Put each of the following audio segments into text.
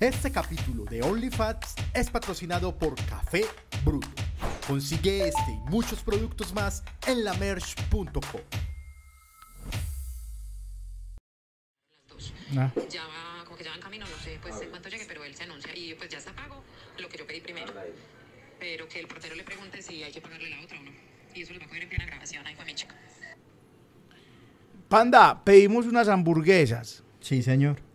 Este capítulo de OnlyFats es patrocinado por Café Bruto. Consigue este y muchos productos más en lamerch.com. Ah. ya va, como que ya va en camino, no sé pues en cuánto llegue, pero él se anuncia y pues ya está pago lo que yo pedí primero. Pero que el portero le pregunte si hay que pagarle la otra o no. Y eso lo va a coger en plena grabación, ahí fue mi chica. Panda, pedimos unas hamburguesas Sí, señor.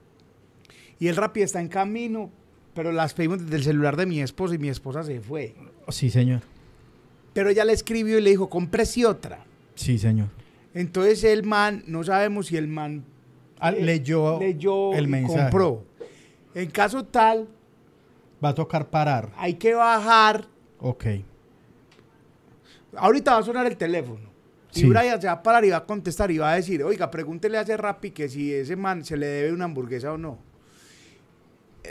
Y el Rappi está en camino, pero las pedimos desde el celular de mi esposa y mi esposa se fue. Sí, señor. Pero ella le escribió y le dijo, cómprese otra. Sí, señor. Entonces el man, no sabemos si el man Ah, eh, leyó, leyó el y mensaje. compró. En caso tal, Va a tocar parar. hay que bajar. Ok. Ahorita va a sonar el teléfono. Y Sí. Brian se va a parar y va a contestar y va a decir, oiga, pregúntele a ese Rappi que si ese man se le debe una hamburguesa o no.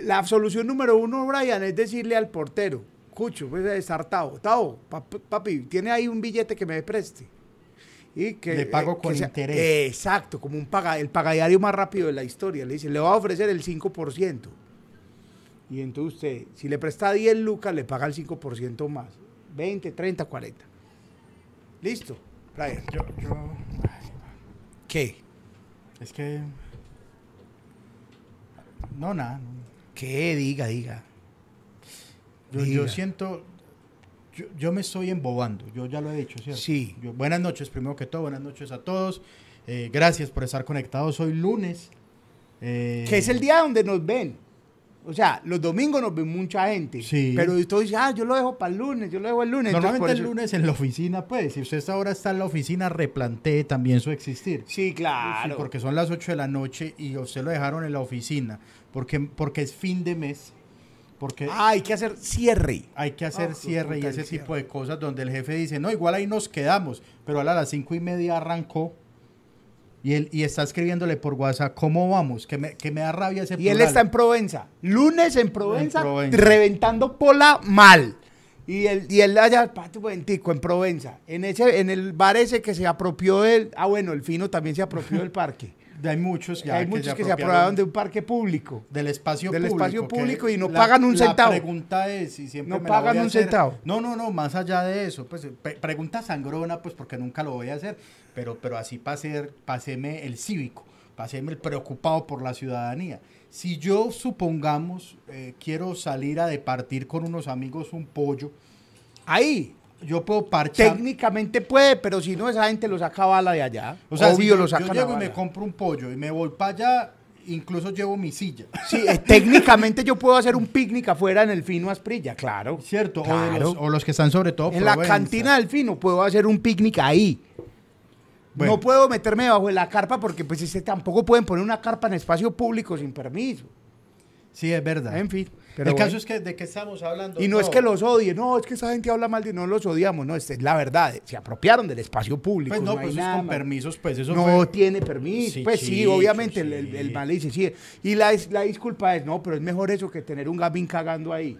La solución número uno, Brian, es decirle al portero, Cucho, pues estar Tao, Tao, papi, tiene ahí un billete que me preste. Y que, Le pago que con sea- interés. exacto, como un paga, el pagadiario más rápido de la historia. Le dice, le va a ofrecer el 5%. Y entonces usted, si le presta 10 lucas, le paga el 5% más. 20, 30, 40. Listo. Brian. Yo, yo, ¿Qué? es que... No, nada. no. ¿Qué? Diga, diga. Yo, siento... Yo, yo me estoy embobando. Yo ya lo he dicho, ¿cierto? Sí. Yo- buenas noches, primero que todo. Buenas noches a todos. Eh, gracias por estar conectados hoy lunes. Eh, Que es el día donde nos ven. O sea, los domingos nos ven mucha gente. Sí. Pero usted dice, ah, yo lo dejo para el lunes, yo lo dejo el lunes. Normalmente el eso- lunes en la oficina, pues, si usted ahora está en la oficina, replantee también su existir. Sí, claro. Sí, porque son las 8 de la noche y usted lo dejaron en la oficina, porque, porque es fin de mes, porque Ah, hay que hacer cierre. hay que hacer ah, cierre y ese tipo de cosas donde el jefe dice, no, igual ahí nos quedamos, pero a las cinco y media arrancó y, él, y está escribiéndole por WhatsApp, ¿cómo vamos? Que me, que me da rabia ese Y él está en Provenza. Lunes en Provenza, En Provenza. reventando pola mal. Y él, y él allá, pate un momentico, en Provenza. En, ese, en el bar ese que se apropió del... Ah, bueno, el fino también se apropió del parque. Hay muchos ya Hay muchos que se apropiaron aprobaron de un parque público. del espacio del público. espacio que público y no la- pagan un centavo. La pregunta es, y siempre No me pagan un hacer- centavo. No, no, no, más allá de eso, pues pregunta sangrona, pues porque nunca lo voy a hacer, pero, pero así pasé, paséme el cívico, paséme el preocupado por la ciudadanía. Si yo, supongamos, eh, quiero salir a departir con unos amigos un pollo, Ahí, yo puedo parchar. técnicamente puede, pero si no, esa gente lo saca bala de allá. O sea, si Obvio yo, lo yo saca llego y me compro un pollo y me voy para allá, incluso llevo mi silla. Sí, eh, técnicamente yo puedo hacer un picnic afuera en el Fino Asprilla, claro. ¿Cierto? O, de Claro. los, o los que están sobre todo En la cantina del Fino puedo hacer un picnic ahí. Bueno. No puedo meterme debajo de la carpa porque pues ese, tampoco pueden poner una carpa en espacio público sin permiso. Sí, es verdad. En fin. El pero caso bueno. es que de qué estamos hablando. Y no es que los odie, no, es que esa gente habla mal de no los odiamos, no, esta es la verdad, se apropiaron del espacio público. Pues no, hay pues eso es con permisos, pues eso no fue- tiene permiso. Sí, pues sí, obviamente el, el, el man le dice, sí. Y la, la disculpa es, no, pero es mejor eso que tener un gabín cagando ahí.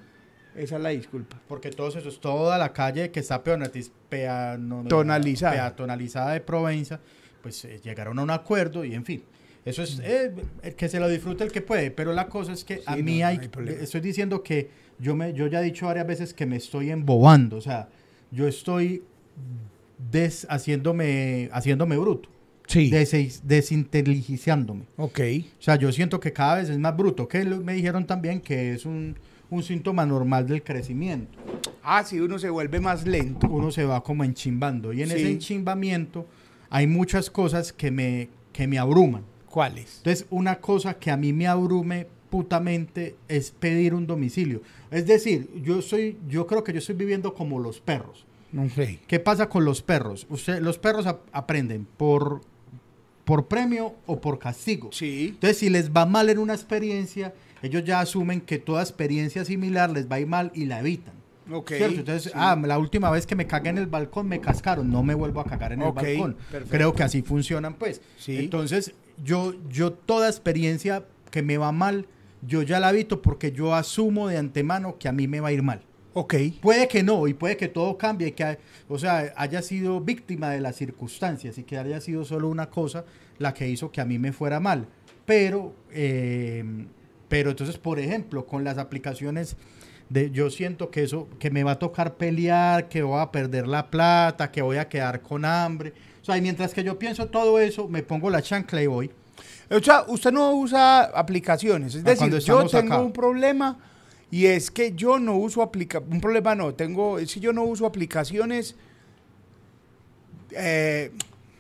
Esa es la disculpa. Porque todos esos, toda la calle que está peonatiz- peano- peatonalizada de Provenza, pues eh, llegaron a un acuerdo y en fin. Eso es eh, el que se lo disfrute el que puede, pero la cosa es que a mí no, hay, no hay problema. estoy diciendo que yo me yo ya he dicho varias veces que me estoy embobando, o sea, yo estoy des, haciéndome haciéndome bruto, Sí. des- desinteligenciándome. ok. O sea, yo siento que cada vez es más bruto, que me dijeron también que es un, un síntoma normal del crecimiento. Ah, sí, uno se vuelve más lento. Uno se va como enchimbando y en Sí. ese enchimbamiento hay muchas cosas que me, que me abruman. ¿Cuáles? Entonces, una cosa que a mí me abrume putamente es pedir un domicilio. Es decir, yo soy, yo creo que yo estoy viviendo como los perros. No sé. ¿Qué pasa con los perros? Usted, los perros ap- aprenden por, por premio o por castigo. Sí. Entonces, si les va mal en una experiencia, ellos ya asumen que toda experiencia similar les va a ir mal y la evitan. Ok. ¿Cierto? Entonces, sí. ah, la última vez que me cagué en el balcón me cascaron, no me vuelvo a cagar en el balcón. perfecto. Creo que así funcionan, pues. Sí. Entonces, yo, yo toda experiencia que me va mal, yo ya la evito porque yo asumo de antemano que a mí me va a ir mal. Ok. Puede que no, y puede que todo cambie, y que, o sea, haya sido víctima de las circunstancias y que haya sido solo una cosa la que hizo que a mí me fuera mal. Pero, eh, Pero entonces, por ejemplo, con las aplicaciones de, yo siento que eso, que me va a tocar pelear, que voy a perder la plata, que voy a quedar con hambre. O sea, y mientras que yo pienso todo eso, me pongo la chancla y voy. O sea, usted no usa aplicaciones. Es Ah, decir, yo tengo acá. un problema y es que yo no uso aplicaciones. Un problema no, tengo, es que yo no uso aplicaciones. eh,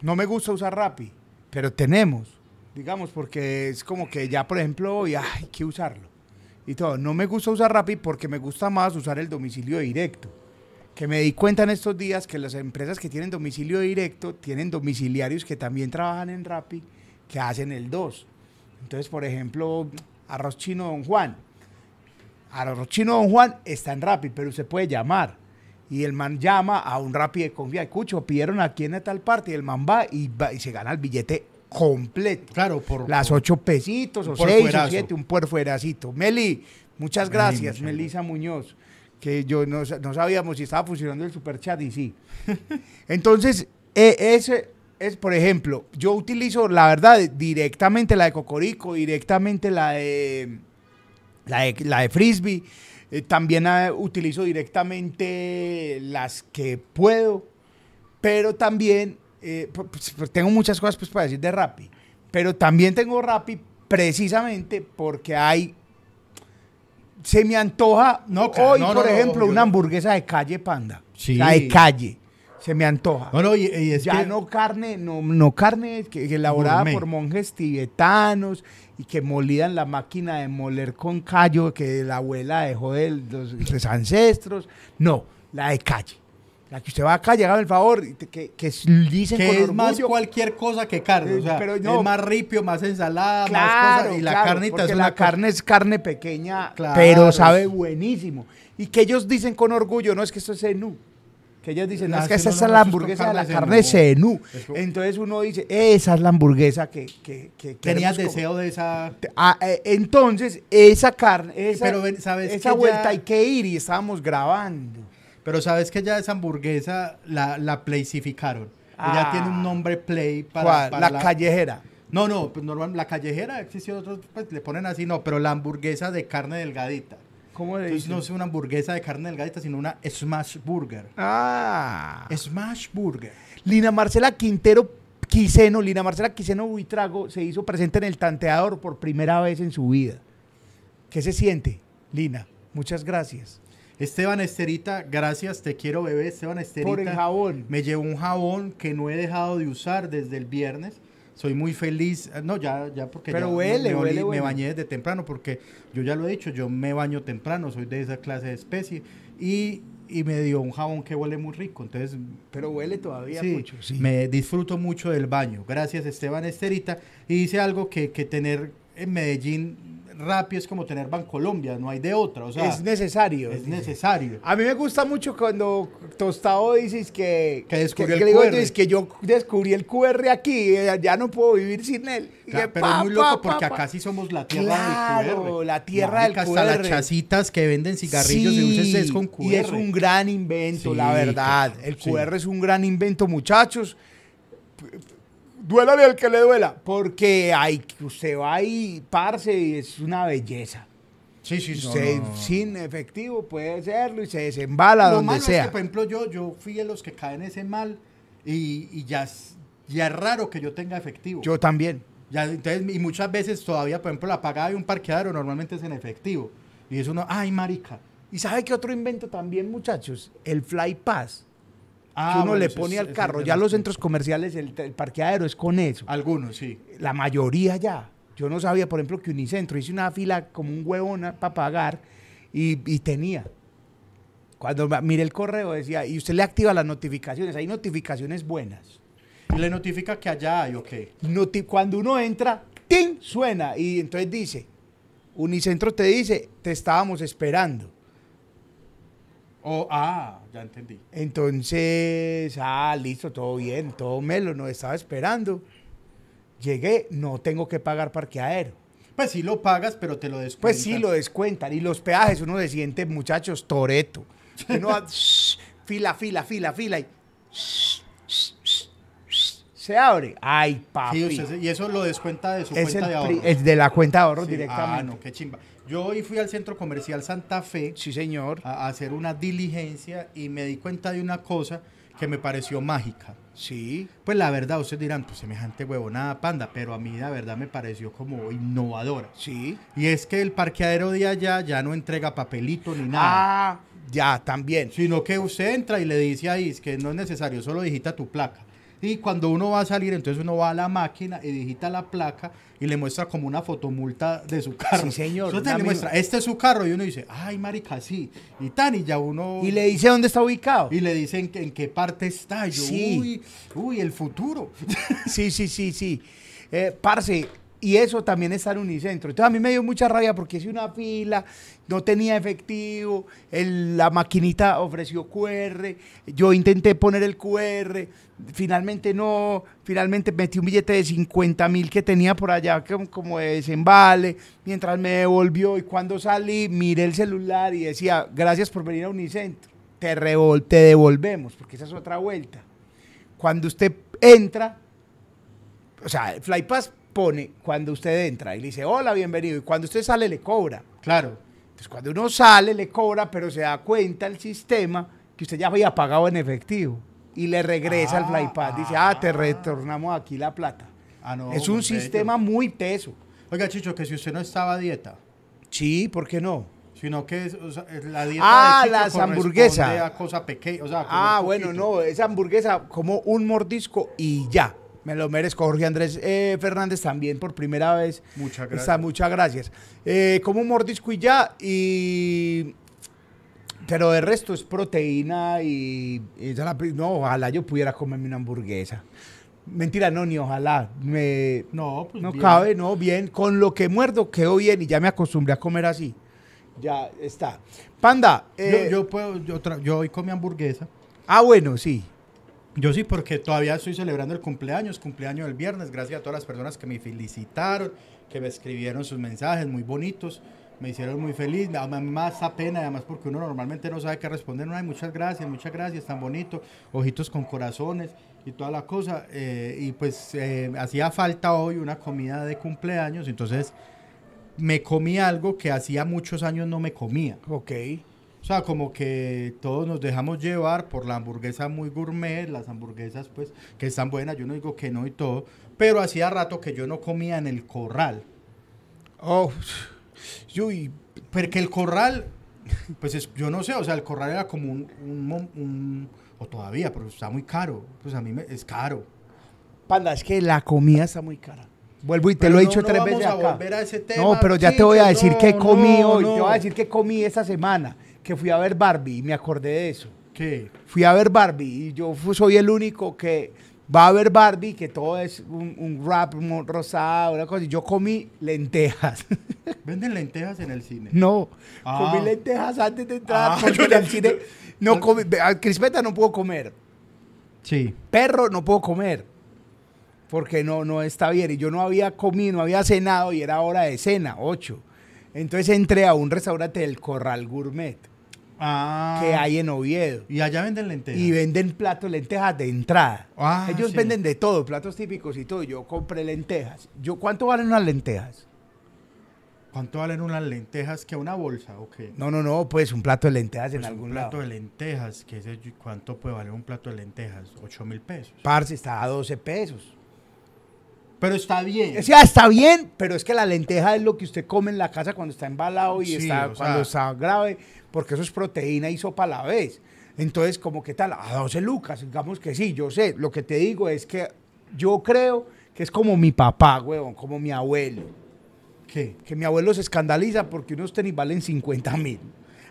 no me gusta usar Rappi, pero tenemos, digamos, porque es como que ya, por ejemplo, hoy hay que usarlo. Y todo. No me gusta usar Rappi porque me gusta más usar el domicilio directo. Que me di cuenta en estos días que las empresas que tienen domicilio directo tienen domiciliarios que también trabajan en Rappi que hacen el 2. Entonces, por ejemplo, arroz chino Don Juan. Arroz chino Don Juan está en Rappi, pero usted puede llamar. Y el man llama a un Rappi de confianza. Escucho, pidieron aquí en tal parte y el man va y, va y se gana el billete completo. Claro, por Las ocho pesitos o seis o siete, un puerfueracito. Meli, muchas gracias, muchas Melisa Muñoz, que yo no, no sabíamos si estaba funcionando el superchat y sí. Entonces, eh, ese es, por ejemplo, yo utilizo, la verdad, directamente la de Cocorico, directamente la de, la de, la de Frisbee, eh, también ah, utilizo directamente las que puedo, pero también eh, pu- pues, pues, tengo muchas cosas pues, para decir de Rappi, pero también tengo Rappi precisamente porque hay, se me antoja, No, hoy, no, por no, ejemplo, una hamburguesa de calle panda, Sí. la de calle, se me antoja. No, no, y, y es ya que- no carne, no, no carne que, que elaborada Gourmet. por monjes tibetanos y que molida en la máquina de moler con callo que la abuela dejó de los, los ancestros. No, la de calle. La que usted va acá, hágame el favor, que, que dicen con que es más cualquier cosa que carne. Eh, o sea, pero no. es más ripio, más ensalada, más Claro, cosas. Y la claro, carnita es una la carne es carne pequeña, Claro, pero sabe buenísimo. Y que ellos dicen con orgullo, no es que esto es cenú. Que ellos dicen, no, Ah, es que sí, esa no, es la con hamburguesa de la carne cenú. Entonces uno dice, esa es la hamburguesa que, que, que Tenías queremos comer". deseo de esa... Ah, eh, entonces, esa carne, esa, Pero ¿sabes esa que vuelta ya- hay que ir y estábamos grabando. Pero sabes que ya esa hamburguesa la, la playsificaron. Ah. Ya tiene un nombre play para, ¿Cuál? para la, callejera. No, no, pues normal, la callejera existe otros, pues le ponen así, no, pero la hamburguesa de carne delgadita. ¿Cómo le Entonces no es una hamburguesa de carne delgadita, sino una smash burger. Ah. Smash burger. Lina Marcela Quintero Quiseno, Lina Marcela Quiseno Buitrago se hizo presente en el tanteador por primera vez en su vida. ¿Qué se siente, Lina? Muchas gracias. Esteban Esterita, gracias, te quiero bebé. Esteban Esterita. Por el jabón. Me llevó un jabón que no he dejado de usar desde el viernes. Soy muy feliz. Ah, No, ya, ya porque Pero ya huele, me, huele me bañé desde temprano porque yo ya lo he dicho, yo me baño temprano, soy de esa clase de especie. Y, y me dio un jabón que huele muy rico. Entonces, Pero huele todavía sí, mucho. Sí. me disfruto mucho del baño. Gracias, Esteban Esterita. Y dice algo que, que tener en Medellín rápido es como tener Bancolombia, no hay de otra. O sea, es necesario. es necesario. A mí me gusta mucho cuando Tostado dices que... Que descubrió el QR. Es que yo descubrí el QR aquí, ya no puedo vivir sin él. Claro, que pero pa, es muy loco pa, porque pa. acá sí somos la tierra Claro, del QR. la tierra del Hasta las QR. chacitas que venden cigarrillos y dulces es con QR. Y es un gran invento, Sí, la verdad. El sí. QR es un gran invento, muchachos. Duélale al que le duela, porque hay, usted va ahí, parce, y es una belleza. Sí, sí, sí. Usted sin efectivo puede hacerlo y se desembala Lo donde malo sea. es que, por ejemplo, yo, yo fui de los que caen ese mal y, y ya, es, ya es raro que yo tenga efectivo. Yo también. Ya, entonces, y muchas veces todavía, por ejemplo, la pagada de un parqueadero normalmente es en efectivo. Y es uno, ay, marica. ¿Y sabe qué otro invento también, muchachos? El Fly Pass. Ah, que uno bueno, le pone es- al carro. Ya los centros comerciales, el, el parqueadero es con eso. Algunos, sí. La mayoría ya. Yo no sabía, por ejemplo, que Unicentro hice una fila como un huevón para pagar y, y tenía. Cuando miré el correo decía, y usted le activa las notificaciones. Hay notificaciones buenas. Y le notifica que allá hay, ok. Noti- cuando uno entra, ¡ting! suena. Y entonces dice, Unicentro te dice, te estábamos esperando. O, ah, ya entendí. Entonces, ah, listo, todo bien, todo melo, nos estaba esperando. Llegué, no tengo que pagar parqueadero. Pues sí lo pagas, pero te lo descuentan. Pues sí, lo descuentan. Y los peajes, uno se siente, muchachos, toreto. Uno va, shh, fila, fila, fila, fila. Y, Se abre. Ay, papi. Sí, usted se- y eso lo descuenta de su es, cuenta el de ahorro. es de la cuenta de ahorros Sí. directamente. Ah, no, qué chimba. Yo hoy fui al centro comercial Santa Fe Sí, señor. a a hacer una diligencia y me di cuenta de una cosa que me pareció mágica. Sí. Pues la verdad, ustedes dirán, pues semejante huevonada panda, pero a mí la verdad me pareció como innovadora. Sí. Y es que el parqueadero de allá ya no entrega papelito ni nada. Ah, ya, también. Sino que usted entra y le dice ahí es que no es necesario, solo digita tu placa. Y cuando uno va a salir, entonces uno va a la máquina y digita la placa y le muestra como una fotomulta de su carro. Sí, señor, Entonces le muestra, este es su carro y uno dice, ay, marica, sí. Y tan, y ya uno... Y le dice dónde está ubicado. y le dicen que en qué parte está. Yo, Sí. uy, uy, el futuro. Sí, sí, sí, sí. Eh, parce, y eso también está en Unicentro. Entonces a mí me dio mucha rabia porque hice una fila, no tenía efectivo, la maquinita ofreció QR, yo intenté poner el QR, finalmente no, finalmente metí un billete de 50 mil que tenía por allá como, como de desembale, mientras me devolvió y cuando salí miré el celular y decía, gracias por venir a Unicentro, te, revol- te devolvemos, porque esa es otra vuelta. Cuando usted entra, o sea, el Flypass pone cuando usted entra y le dice, hola, bienvenido. Y cuando usted sale, le cobra. Claro. Entonces, cuando uno sale, le cobra, pero se da cuenta el sistema que usted ya había pagado en efectivo. Y le regresa al Ah, Flypass. Dice, ah, te retornamos aquí la plata. Ah, no, es un bello. sistema muy teso. Oiga, Chicho, que si usted no estaba a dieta, Sí, ¿por qué no? sino que es, o sea, es la dieta Ah, de Chicho las hamburguesas. a cosa pequeña, o sea, comer Ah, bueno, no, esa hamburguesa como un mordisco y ya. Me lo merezco. Jorge Andrés eh, Fernández también por primera vez. Muchas gracias. Está, muchas gracias. Eh, como un mordisco y ya. Y. Pero de resto es proteína y. la no, ojalá yo pudiera comerme una hamburguesa. Mentira, no, ni ojalá. Me, No, pues no bien. cabe, no, bien. Con lo que muerdo quedó bien y ya me acostumbré a comer así. Ya está. Panda. eh, yo, yo puedo, yo, yo hoy comí hamburguesa. Ah, bueno, sí. Yo sí, porque todavía estoy celebrando el cumpleaños, cumpleaños del viernes, gracias a todas las personas que me felicitaron, que me escribieron sus mensajes muy bonitos, me hicieron muy feliz, a da esa pena, además porque uno normalmente no sabe qué responder, no, ay, muchas gracias, muchas gracias, tan bonito, ojitos con corazones y toda la cosa, eh, y pues eh, hacía falta hoy una comida de cumpleaños, entonces me comí algo que hacía muchos años no me comía. Ok. O sea, como que todos nos dejamos llevar por la hamburguesa muy gourmet, las hamburguesas pues que están buenas, yo no digo que no y todo, pero hacía rato que yo no comía en el corral. Oh, uy, Porque el corral, pues es- yo no sé, o sea, el corral era como un, un mo- un- o todavía, pero está muy caro, pues a mí me, es caro. panda, es que la comida está muy cara. Vuelvo y te Pero lo he dicho no tres vamos veces a acá. volver a ese tema, no, pero ya te voy a decir no, que comí hoy. Te voy a decir que comí esta semana, que fui a ver Barbie y me acordé de eso. ¿Qué? Fui a ver Barbie y yo soy el único que va a ver Barbie, que todo es un, un rap mo- rosado, una cosa. Y yo comí lentejas. Venden lentejas en el cine. no, Ah. comí lentejas antes de entrar Ah, porque en el cine no comí. a Crispeta no puedo comer. Sí. perro no puedo comer porque no, no está bien. Y yo no había comido, no había cenado y era hora de cena, 8. Entonces entré a un restaurante del Corral Gourmet Ah. que hay en Oviedo. Y allá venden lentejas. Y venden platos lentejas de entrada. Ah, Ellos sí. venden de todo, platos típicos y todo. Yo compré lentejas. Yo, ¿Cuánto valen unas lentejas? ¿Cuánto valen unas lentejas que una bolsa o qué? No, no, no, pues un plato de lentejas en Pues algún un plato lado. de lentejas, ¿qué sé yo? ¿cuánto puede valer un plato de lentejas? 8 mil pesos. Parce, está a 12 pesos. Pero está bien. O sea, está bien, pero es que la lenteja es lo que usted come en la casa cuando está embalado y Sí, está, cuando sea- está grave, porque eso es proteína y sopa a la vez. Entonces, como que tal, a 12 lucas, digamos que sí, yo sé. Lo que te digo es que yo creo que es como mi papá, huevón, como mi abuelo. ¿Qué? Que mi abuelo se escandaliza porque unos tenis valen 50 mil.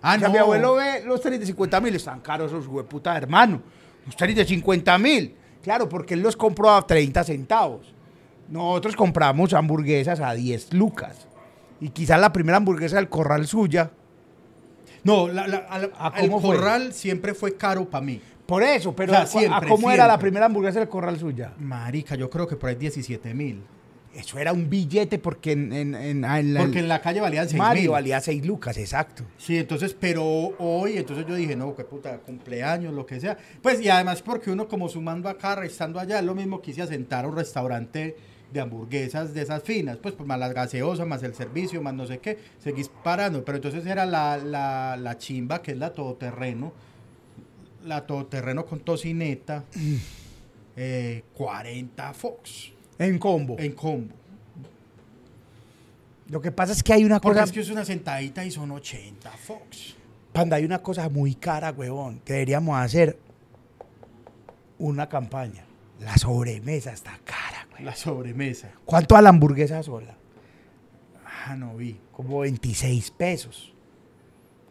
Ah, O sea, no. mi abuelo ve los tenis de 50 mil, están caros esos hueputa hermano. Los tenis de 50 mil. Claro, porque él los compró a 30 centavos. Nosotros compramos hamburguesas a 10 lucas. Y quizás la primera hamburguesa del corral suya. No, la, la- al- ¿A el fue? corral siempre fue caro para mí. Por eso, pero O sea, ¿a- ¿a siempre, cómo era la primera hamburguesa del corral suya? Marica, yo creo que por ahí 17 mil. Eso era un billete porque en, en, en- en la, Porque en la calle valían 6 Mario mil. valía 6 lucas, exacto. Sí, entonces, pero hoy, entonces yo dije, no, qué puta, cumpleaños, lo que sea. Pues, y además porque uno como sumando acá, estando allá, es lo mismo que hice a sentar a un restaurante de hamburguesas de esas finas, pues, pues más las gaseosas, más el servicio, más no sé qué, seguís parando. Pero entonces era la, la, la chimba, que es la todoterreno, la todoterreno con tocineta, eh, 40 Fox En combo. en combo. Lo que pasa es que hay una Porque cosa. es que es una sentadita y son 80 Fox. Panda, hay una cosa muy cara, huevón. que Deberíamos hacer una campaña. La sobremesa está cara, güey. La sobremesa. ¿Cuánto a la hamburguesa sola? Ah, no vi. Como 26 pesos.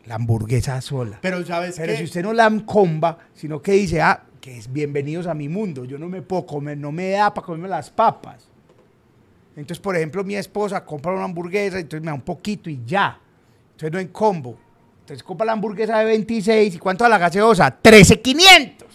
La hamburguesa sola. Pero sabes Pero qué? si usted no la comba, sino que dice, ah, que es bienvenidos a mi mundo, yo no me puedo comer, no me da para comerme las papas. Entonces, por ejemplo, mi esposa compra una hamburguesa, entonces me da un poquito y ya. Entonces no en combo. Entonces compra la hamburguesa de 26 y ¿cuánto a la gaseosa? 13,500.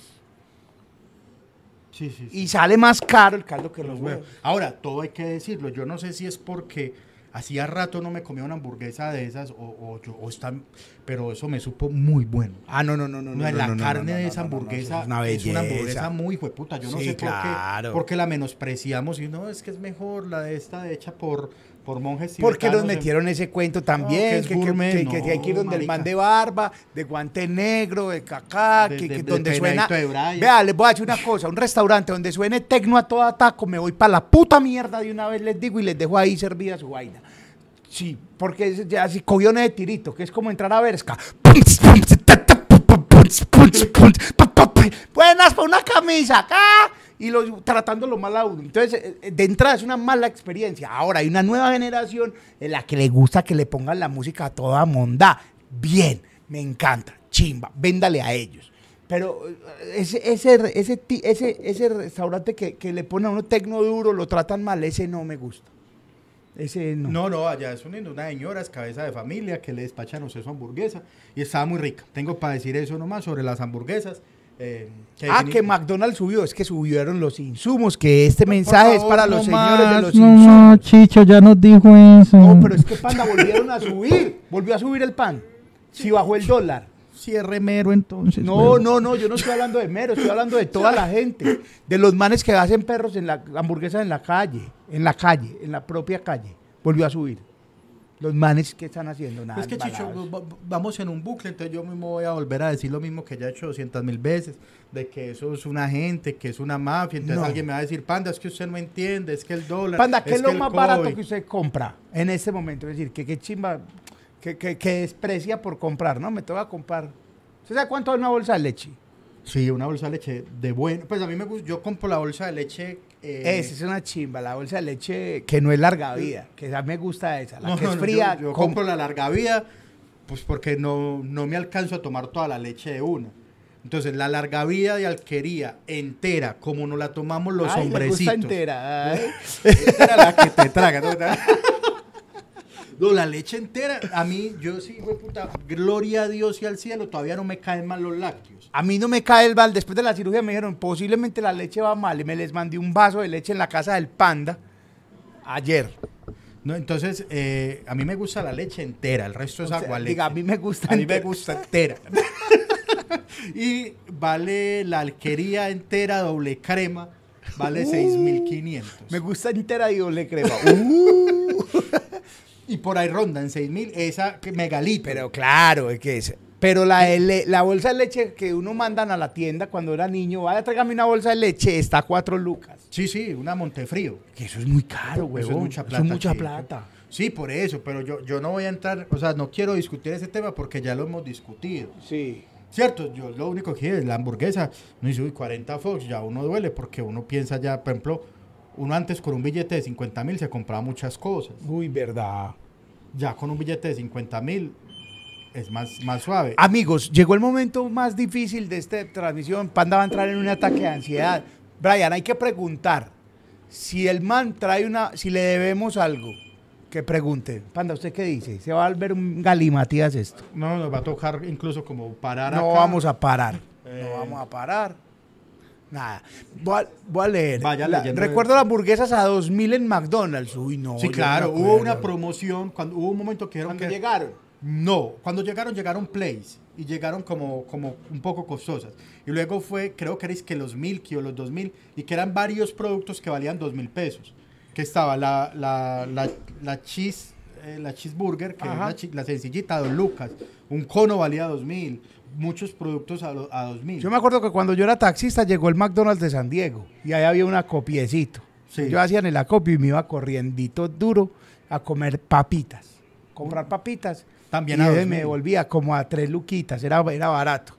Sí, sí, sí. Y sale más caro el caldo que Los los huevos. huevos. Ahora, todo hay que decirlo. Yo no sé si es porque hacía rato no me comía una hamburguesa de esas o, o yo, o están, pero eso me supo muy bueno. Ah, no, no, no, no. No, no, la no, carne de esa hamburguesa es una es una hamburguesa muy hueputa. Yo no Sí, sé por claro. qué, por qué la menospreciamos y no, es que es mejor la de esta hecha por, por monjes Porque nos metieron ese cuento que también, es que, que- gourmet, que- que no, hay que ir donde el man marica. de barba, de guante negro, de cacá, De- que, de- que de donde suena... Vea, les voy a decir una cosa, un restaurante donde suene tecno a toda taco, me voy para la puta mierda de una vez, les digo, y les dejo ahí servida su vaina. Sí, porque es ya así cogiones de tirito, que es como entrar a Berska. Buenas para una camisa acá y lo, tratándolo mal a uno. Entonces, eh, eh, de entrada es una mala experiencia. Ahora hay una nueva generación en la que le gusta que le pongan la música a toda monda. Bien, me encanta, chimba, véndale a ellos. Pero eh, ese, ese, ese, ese, ese restaurante que, que le pone a uno tecno duro, lo tratan mal, ese no me gusta. Ese no. No, no, allá es una, una señora, es cabeza de familia, que le despachan usted su hamburguesa y estaba muy rica. Tengo para decir eso nomás sobre las hamburguesas. Eh, Ah, que McDonald's subió, es que subieron los insumos, que este mensaje es para no los señores de los no insumos. más, Chicho ya nos dijo eso. No, pero es que panda volvieron a subir, volvió a subir el pan. Si bajó el dólar. Cierre mero entonces. No, no, no, yo no estoy hablando de mero, estoy hablando de toda la gente, de los manes que hacen perros en la hamburguesa en la calle, en la calle, en la propia calle. Volvió a subir. Los manes que están haciendo nada. Es que Chicho, vamos en un bucle, entonces yo mismo voy a volver a decir lo mismo que ya he hecho 200 mil veces, de que eso es una gente, que es una mafia, entonces No. alguien me va a decir, panda, es que usted no entiende, es que el dólar... Panda, ¿qué es, lo que más barato COVID". que usted compra en este momento? Es decir, que qué chimba, que, que, que desprecia por comprar, ¿no? Me toca comprar. ¿Usted sabe cuánto es una bolsa de leche? Sí, una bolsa de leche de bueno. Pues a mí me gusta, yo compro la bolsa de leche... eh, Esa es una chimba, la bolsa de leche que no es larga vida, que a mí me gusta esa, la no, que es no, fría. Yo, compro la larga vida, pues porque no, no me alcanzo a tomar toda la leche de una. Entonces, la larga vida de alquería entera, como nos la tomamos los Ay, le gusta hombrecitos. entera. ay. Era la que te traga. ¿no? No, la leche entera, a mí, yo sí, güey, puta, gloria a Dios y al cielo, todavía no me caen mal los lácteos. A mí no me cae el bal. Después de la cirugía me dijeron, posiblemente la leche va mal. Y me les mandé un vaso de leche en la casa del panda ayer. No, entonces, eh, a mí me gusta la leche entera, el resto es O sea, agua leche. diga, a mí me gusta A mí me entera. gusta entera. y vale la alquería entera, doble crema, vale 6.500. Me gusta entera y doble crema. Uh, Y por ahí ronda en 6.000, esa megalito. pero claro, es que es. Pero la, la bolsa de leche que uno mandan a la tienda cuando era niño, vaya, tráigame una bolsa de leche, está a cuatro lucas. Sí, sí, una Montefrío. Que eso es muy caro, güey. Eso es mucha plata. Eso es mucha chico. plata. Sí, por eso, pero yo, yo no voy a entrar, o sea, no quiero discutir ese tema porque ya lo hemos discutido. Sí. Cierto, yo lo único que quiero es la hamburguesa, no dice, uy, 40 Fox, ya uno duele porque uno piensa ya, por ejemplo, uno antes con un billete de 50 mil se compraba muchas cosas. Uy, verdad. Ya con un billete de 50 mil es más, más suave. Amigos, llegó el momento más difícil de esta transmisión. Panda va a entrar en un ataque de ansiedad. Brian, hay que preguntar. Si el man trae una, si le debemos algo, que pregunte. Panda, ¿usted qué dice? ¿Se va a volver un galimatías esto? No, nos va a tocar incluso como parar No acá. vamos a parar. Eh. No vamos a parar. Nada. Voy a, voy a leer. Vaya La- leyendo. recuerdo las hamburguesas a 2000 en McDonald's. Uy, no. Sí, claro, no hubo una promoción, cuando hubo un momento que dijeron que... llegaron. No, cuando llegaron, llegaron Plays y llegaron como, como un poco costosas. Y luego fue, creo que erais que los Milky o los 2000 y que eran varios productos que valían 2000 pesos. Que estaba la, la, la, la cheese, eh, la cheeseburger, que es Ajá. la, la sencillita, dos lucas. Un cono valía 2000. Muchos productos a, lo- a 2000. Yo me acuerdo que cuando yo era taxista llegó el McDonald's de San Diego y ahí había una copiecito. Sí. Yo hacía en el acopio y me iba corriendito duro a comer papitas. Comprar papitas. También y a ese 2000. me devolvía como a tres luquitas, era, era barato.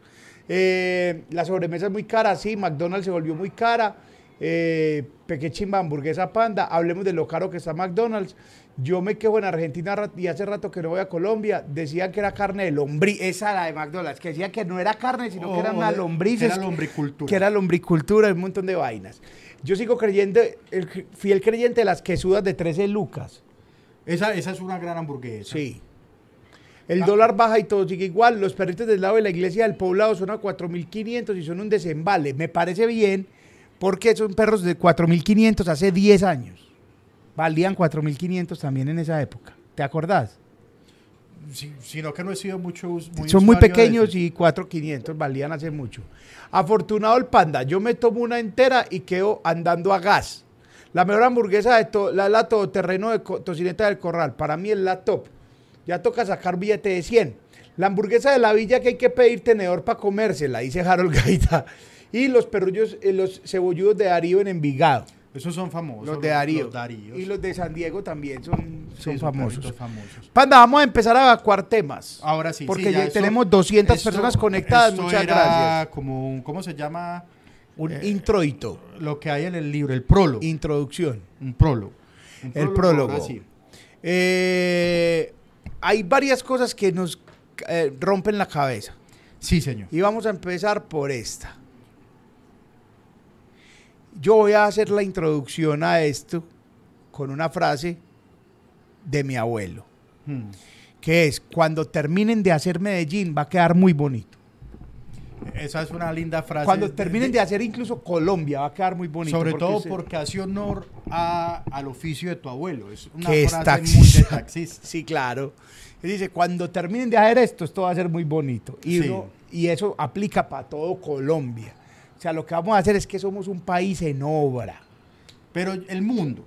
Eh, la sobremesa es muy cara, sí, McDonald's se volvió muy cara. Eh, Pequechimba, hamburguesa panda, hablemos de lo caro que está McDonald's. Yo me quejo en Argentina y hace rato que no voy a Colombia. Decían que era carne de lombriz, esa la de McDonald's, que decía que no era carne, sino que Oh, eran de- lombrices. que era lombricultura. Que era lombricultura, un montón de vainas. Yo sigo creyendo, el fiel creyente de las quesudas de 13 lucas. Esa, esa es una gran hamburguesa. Sí. El dólar baja y todo sigue igual. Los perritos del lado de la iglesia del poblado son a 4.500 y son un desembale. Me parece bien porque son perros de 4.500 hace 10 años. Valían 4.500 también en esa época. ¿Te acordás? Sí, sino que no he sido mucho muy son muy pequeños y 4.500 valían hace mucho. Afortunado el panda. Yo me tomo una entera y quedo andando a gas. La mejor hamburguesa de to- la, la todoterreno de tocineta del corral. Para mí es la top. Ya toca sacar billete de 100. La hamburguesa de la villa que hay que pedir tenedor para comérsela, dice Harold Gaita. Y los perrullos, eh, los cebolludos de Darío en Envigado. Esos son famosos. Los de Darío. Los Daríos. Y los de San Diego también son, Sí, son son famosos. famosos. Panda, vamos a empezar a evacuar temas. Ahora sí. Porque sí, ya tenemos 200 esto- personas conectadas. esto Muchas era gracias. como un, ¿cómo se llama? Un Eh, introito. Lo que hay en el libro, el prólogo. Introducción. un prólogo. Un El prólogo. Eh, hay varias cosas que nos eh, rompen la cabeza. Sí, señor. Y vamos a empezar por esta. Yo voy a hacer la introducción a esto con una frase de mi abuelo, Hmm. que es, cuando terminen de hacer Medellín va a quedar muy bonito. Esa es una linda frase. Cuando terminen de hacer incluso Colombia va a quedar muy bonito. Sobre todo se- porque hace honor a- al oficio de tu abuelo. Es una que es taxista. muy de taxista. Sí, claro. Dice, cuando terminen de hacer esto, esto va a ser muy bonito. Y, Sí. uno- y eso aplica para todo Colombia. Sea, lo que vamos a hacer es que somos un país en obra. Pero el mundo.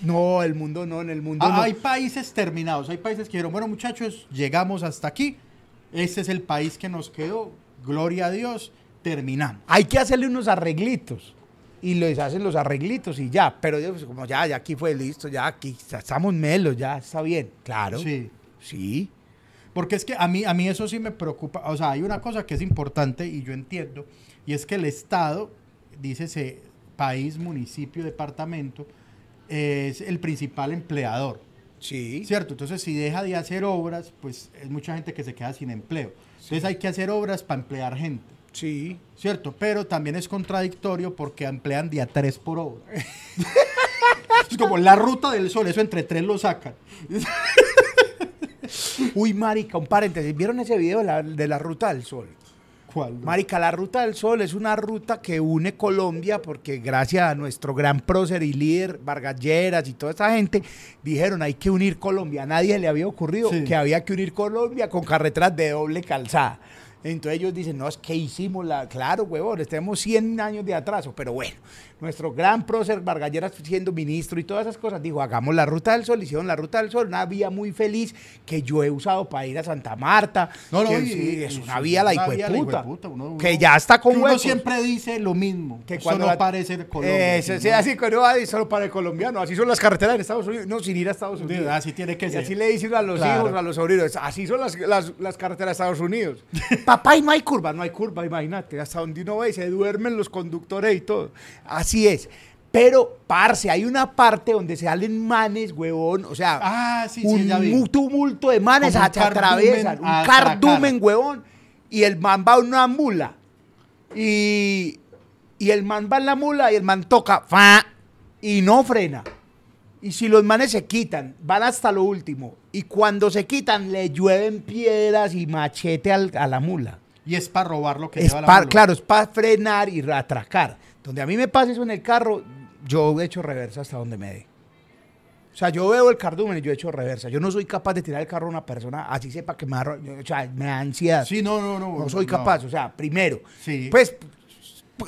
No, el mundo no, en el mundo Ah, no. Hay países terminados. Hay países que dijeron, bueno, muchachos, llegamos hasta aquí. Este es el país que nos quedó. Gloria a Dios. Terminamos. Hay que hacerle unos arreglitos. Y les hacen los arreglitos y ya. Pero yo, pues, como ya, ya aquí fue listo, ya aquí ya estamos melos, ya está bien. Claro. Sí. Sí. Porque es que a mí, a mí eso sí me preocupa. O sea, hay una cosa que es importante y yo entiendo, y es que el Estado, dícese país, municipio, departamento, es el principal empleador. Sí. ¿Cierto? Entonces, si deja de hacer obras, pues es mucha gente que se queda sin empleo. Entonces, hay que hacer obras para emplear gente. Sí. ¿Cierto? Pero también es contradictorio porque emplean día tres por obra. es como la ruta del sol, eso entre tres lo sacan. Uy, marica, un paréntesis. ¿Vieron ese video de la, de la Ruta del Sol? ¿Cuál? Marica, la Ruta del Sol es una ruta que une Colombia porque gracias a nuestro gran prócer y líder Vargas Lleras y toda esa gente dijeron hay que unir Colombia. A nadie le había ocurrido Sí. que había que unir Colombia con carreteras de doble calzada. Entonces ellos dicen, no, es que hicimos la... Claro, huevones, tenemos 100 años de atraso, pero bueno, nuestro gran prócer Vargas Lleras siendo ministro y todas esas cosas, dijo, hagamos la Ruta del Sol, hicieron la Ruta del Sol, una vía muy feliz que yo he usado para ir a Santa Marta. No, no, que y- sí, y- es una vía la hijueputa, que ya está con uno huecos. siempre dice lo mismo. que cuando no la- parece Colombia. Eso, ¿sí, así que no, solo para el colombiano, así son las carreteras en Estados Unidos, no, sin ir a Estados Unidos. así tiene que Y ser. así le dicen a los Claro. hijos, a los sobrinos, así son las, las, las carreteras de Estados Unidos. Papá, y no hay curva, no hay curva, imagínate, hasta donde uno ve y se duermen los conductores y todo. Así es. Pero, parce, hay una parte donde se salen manes, huevón, o sea, Ah, sí, sí, un ya vi. mu- tumulto de manes se atraviesan, cardumen un a cardumen, huevón, y el man va en una mula. Y, y el man va en la mula y el man toca, fa, y no frena. Y si los manes se quitan, van hasta lo último. Y cuando se quitan, le llueven piedras y machete al- a la mula. Y es para robar lo que Es lleva la pa- mula. claro, es para frenar y atracar. Donde a mí me pase eso en el carro, yo he hecho reversa hasta donde me dé. O sea, yo veo el cardumen y yo he hecho reversa. Yo no soy capaz de tirar el carro a una persona así sepa que me da, o sea, me da ansiedad. Sí, no, no, no. no soy capaz. O sea, primero, Sí. pues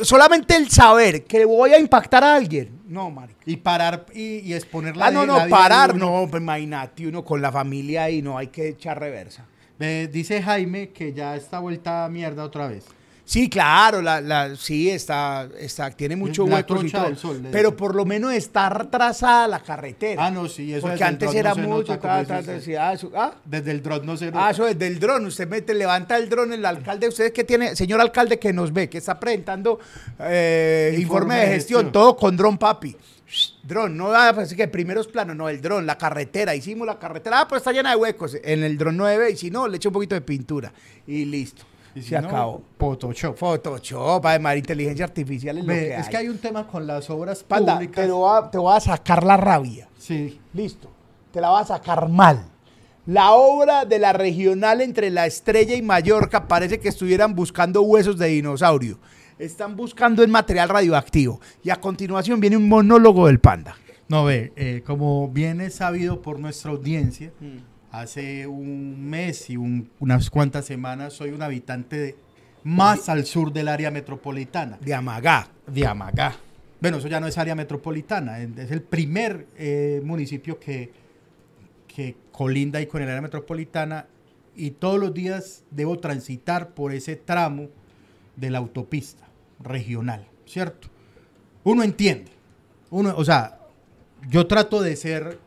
solamente el saber que voy a impactar a alguien. No, marica. Y parar y, y exponer la Ah, no, no, la parar, no, pues imagínate uno con la familia y no hay que echar reversa. Eh, dice Jaime que ya está vuelta a mierda otra vez. Sí, claro, la, la, sí, está, está, tiene mucho La huecos y todo, del sol, pero por lo menos está trazada la carretera. Ah, no, sí, eso Porque desde el antes dron era no mucho, ta, ta, usted. ta, sí, ah, ah, Desde el drone no se Ah, nota. eso es del dron. Usted mete, levanta el dron, el alcalde, usted que tiene, señor alcalde que nos ve, que está presentando eh, informe, de gestión, todo con dron, papi. Dron, no ah, pues que primeros planos, no, el dron, la carretera, hicimos la carretera, ah, pues está llena de huecos. En el dron 9, y si no, le echo un poquito de pintura. Y listo. Y si se no, acabó. Photoshop. Photoshop, además, inteligencia artificial es lo que es hay. que hay un tema con las obras Panda, públicas. te, lo va- te voy a sacar la rabia. Sí. Listo. Te la va a sacar mal. La obra de la regional entre la Estrella y Mallorca parece que estuvieran buscando huesos de dinosaurio. Están buscando el material radioactivo. Y a continuación viene un monólogo del panda. No, ve, eh, como bien es sabido por nuestra audiencia, Mm. Hace un mes y un- unas cuantas semanas soy un habitante de- más al sur del área metropolitana, De Amagá. de Amagá. Bueno, eso ya no es área metropolitana, es el primer eh, municipio que, que colinda con el área metropolitana y todos los días debo transitar por ese tramo de la autopista regional, ¿cierto? Uno entiende, uno, o sea, yo trato de ser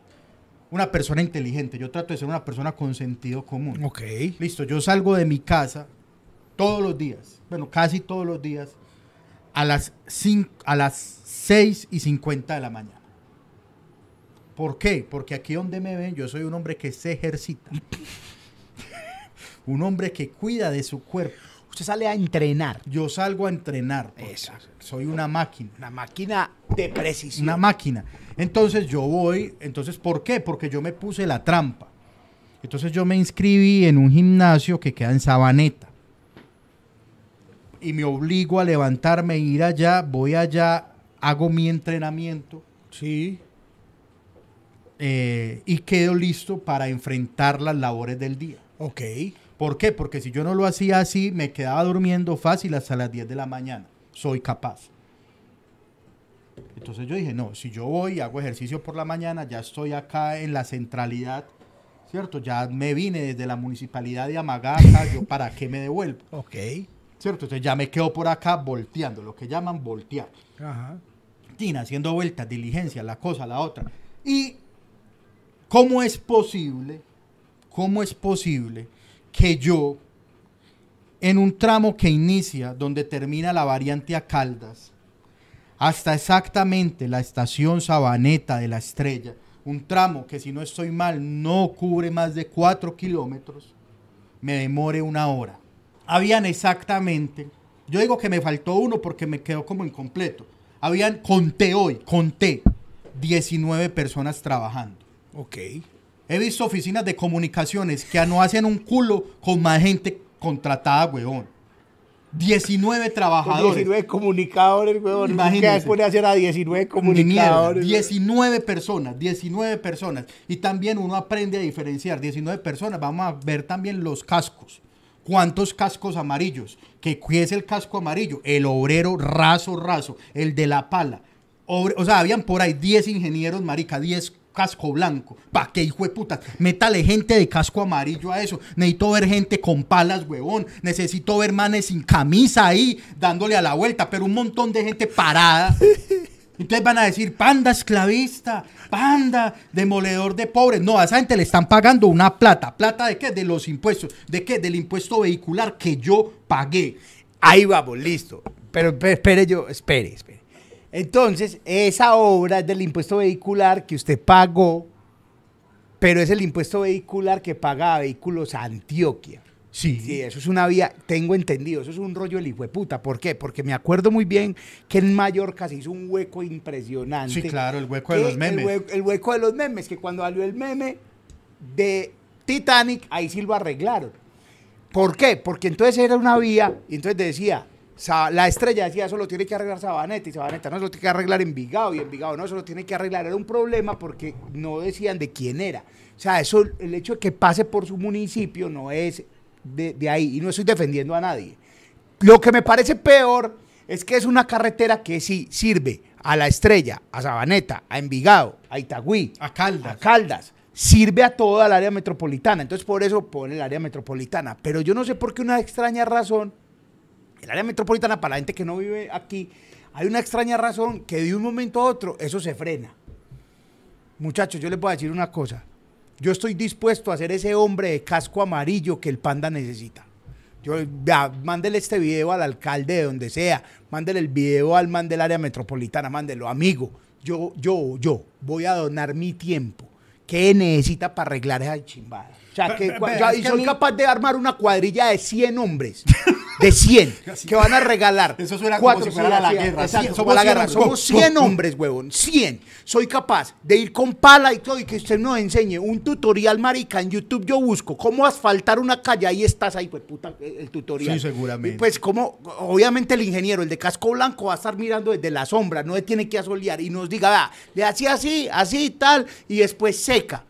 una persona inteligente, yo trato de ser una persona con sentido común. Ok. Listo, yo salgo de mi casa todos los días, bueno, casi todos los días, a las, cin- a las 6 y 50 de la mañana. ¿Por qué? Porque aquí donde me ven, yo soy un hombre que se ejercita. un hombre que cuida de su cuerpo. Usted sale a entrenar. Yo salgo a entrenar. Eso. Soy una máquina. Una máquina de precisión. Una máquina. Entonces yo voy, entonces ¿por qué? Porque yo me puse la trampa. Entonces yo me inscribí en un gimnasio que queda en Sabaneta. Y me obligo a levantarme e ir allá, voy allá, hago mi entrenamiento Sí. eh, y quedo listo para enfrentar las labores del día. Ok. ¿Por qué? Porque si yo no lo hacía así, me quedaba durmiendo fácil hasta las 10 de la mañana. Soy capaz. Entonces yo dije, no, si yo voy y hago ejercicio por la mañana, ya estoy acá en la centralidad, ¿cierto? Ya me vine desde la municipalidad de Amagaca, yo para qué me devuelvo, Ok. ¿cierto? Entonces ya me quedo por acá volteando, lo que llaman voltear. Ajá. Tina, haciendo vueltas, diligencia, la cosa, la otra. ¿Y cómo es posible, cómo es posible que yo, en un tramo que inicia donde termina la variante a Caldas, hasta exactamente la estación Sabaneta de la Estrella, un tramo que si no estoy mal no cubre más de 4 kilómetros, me demore una hora. Habían exactamente, yo digo que me faltó uno porque me quedó como incompleto. Habían, conté hoy, conté 19 personas trabajando. Ok. He visto oficinas de comunicaciones que no hacen un culo con más gente contratada, huevón. 19 Con trabajadores. 19 comunicadores, weón. Imagínese. ¿Qué pone a hacer a 19 Ni mierda, comunicadores? 19 personas, 19 personas. Y también uno aprende a diferenciar. 19 personas, vamos a ver también los cascos. ¿Cuántos cascos amarillos? ¿Qué, qué es el casco amarillo? El obrero raso, raso, el de la pala. Obre- o sea, habían por ahí 10 ingenieros, marica, 10 casco blanco. ¿Pa' qué hijo de puta? Métale gente de casco amarillo a eso. Necesito ver gente con palas, huevón. Necesito ver manes sin camisa ahí, dándole a la vuelta, pero un montón de gente parada. Entonces van a decir, panda esclavista, panda demoledor de pobres. No, a esa gente le están pagando una plata. ¿Plata de qué? De los impuestos. ¿De qué? Del impuesto vehicular que yo pagué. Ahí vamos, listo. Pero pe- espere yo, espere, espere. Entonces, esa obra es del impuesto vehicular que usted pagó, pero es el impuesto vehicular que paga a Vehículos Antioquia. Sí. Sí, eso es una vía, tengo entendido, eso es un rollo del hijo de puta. ¿Por qué? Porque me acuerdo muy bien que en Mallorca se hizo un hueco impresionante. Sí, claro, el hueco de los memes. El hueco, el hueco de los memes, que cuando salió el meme de Titanic, ahí sí lo arreglaron. ¿Por qué? Porque entonces era una vía y entonces decía La estrella decía, eso lo tiene que arreglar Sabaneta, y Sabaneta no, eso lo tiene que arreglar Envigado, y Envigado no, eso lo tiene que arreglar. Era un problema porque no decían de quién era. O sea, eso, el hecho de que pase por su municipio no es de, de ahí, y no estoy defendiendo a nadie. Lo que me parece peor es que es una carretera que sí sirve a La Estrella, a Sabaneta, a Envigado, a Itagüí, A Caldas. a Caldas. Sirve a toda el área metropolitana. Entonces, por eso pone el área metropolitana. Pero yo no sé por qué una extraña razón, el área metropolitana, para la gente que no vive aquí, hay una extraña razón que de un momento a otro eso se frena. Muchachos, yo les voy a decir una cosa. Yo estoy dispuesto a ser ese hombre de casco amarillo que el panda necesita. Yo, vea, mándele este video al alcalde de donde sea, mándele el video al man del área metropolitana, mándelo, amigo. Yo, yo, yo voy a donar mi tiempo. ¿Qué necesita para arreglar esa chimbada? O sea, que, yo- es y que soy mí- capaz de armar una cuadrilla de 100 hombres. De 100 que van a regalar. Eso suena como si fuera la guerra, exacto, somos la 100 guerra. Somos Go, 100 go, go. hombres, huevón. 100. Soy capaz de ir con pala y todo y que usted nos enseñe un tutorial, marica. En YouTube yo busco cómo asfaltar una calle. Ahí estás, ahí, pues puta, el tutorial. Sí, seguramente. Y pues como, obviamente el ingeniero, el de casco blanco, va a estar mirando desde la sombra, no le tiene que asolear y nos diga, vea, le hacía así, así, tal, y después seca.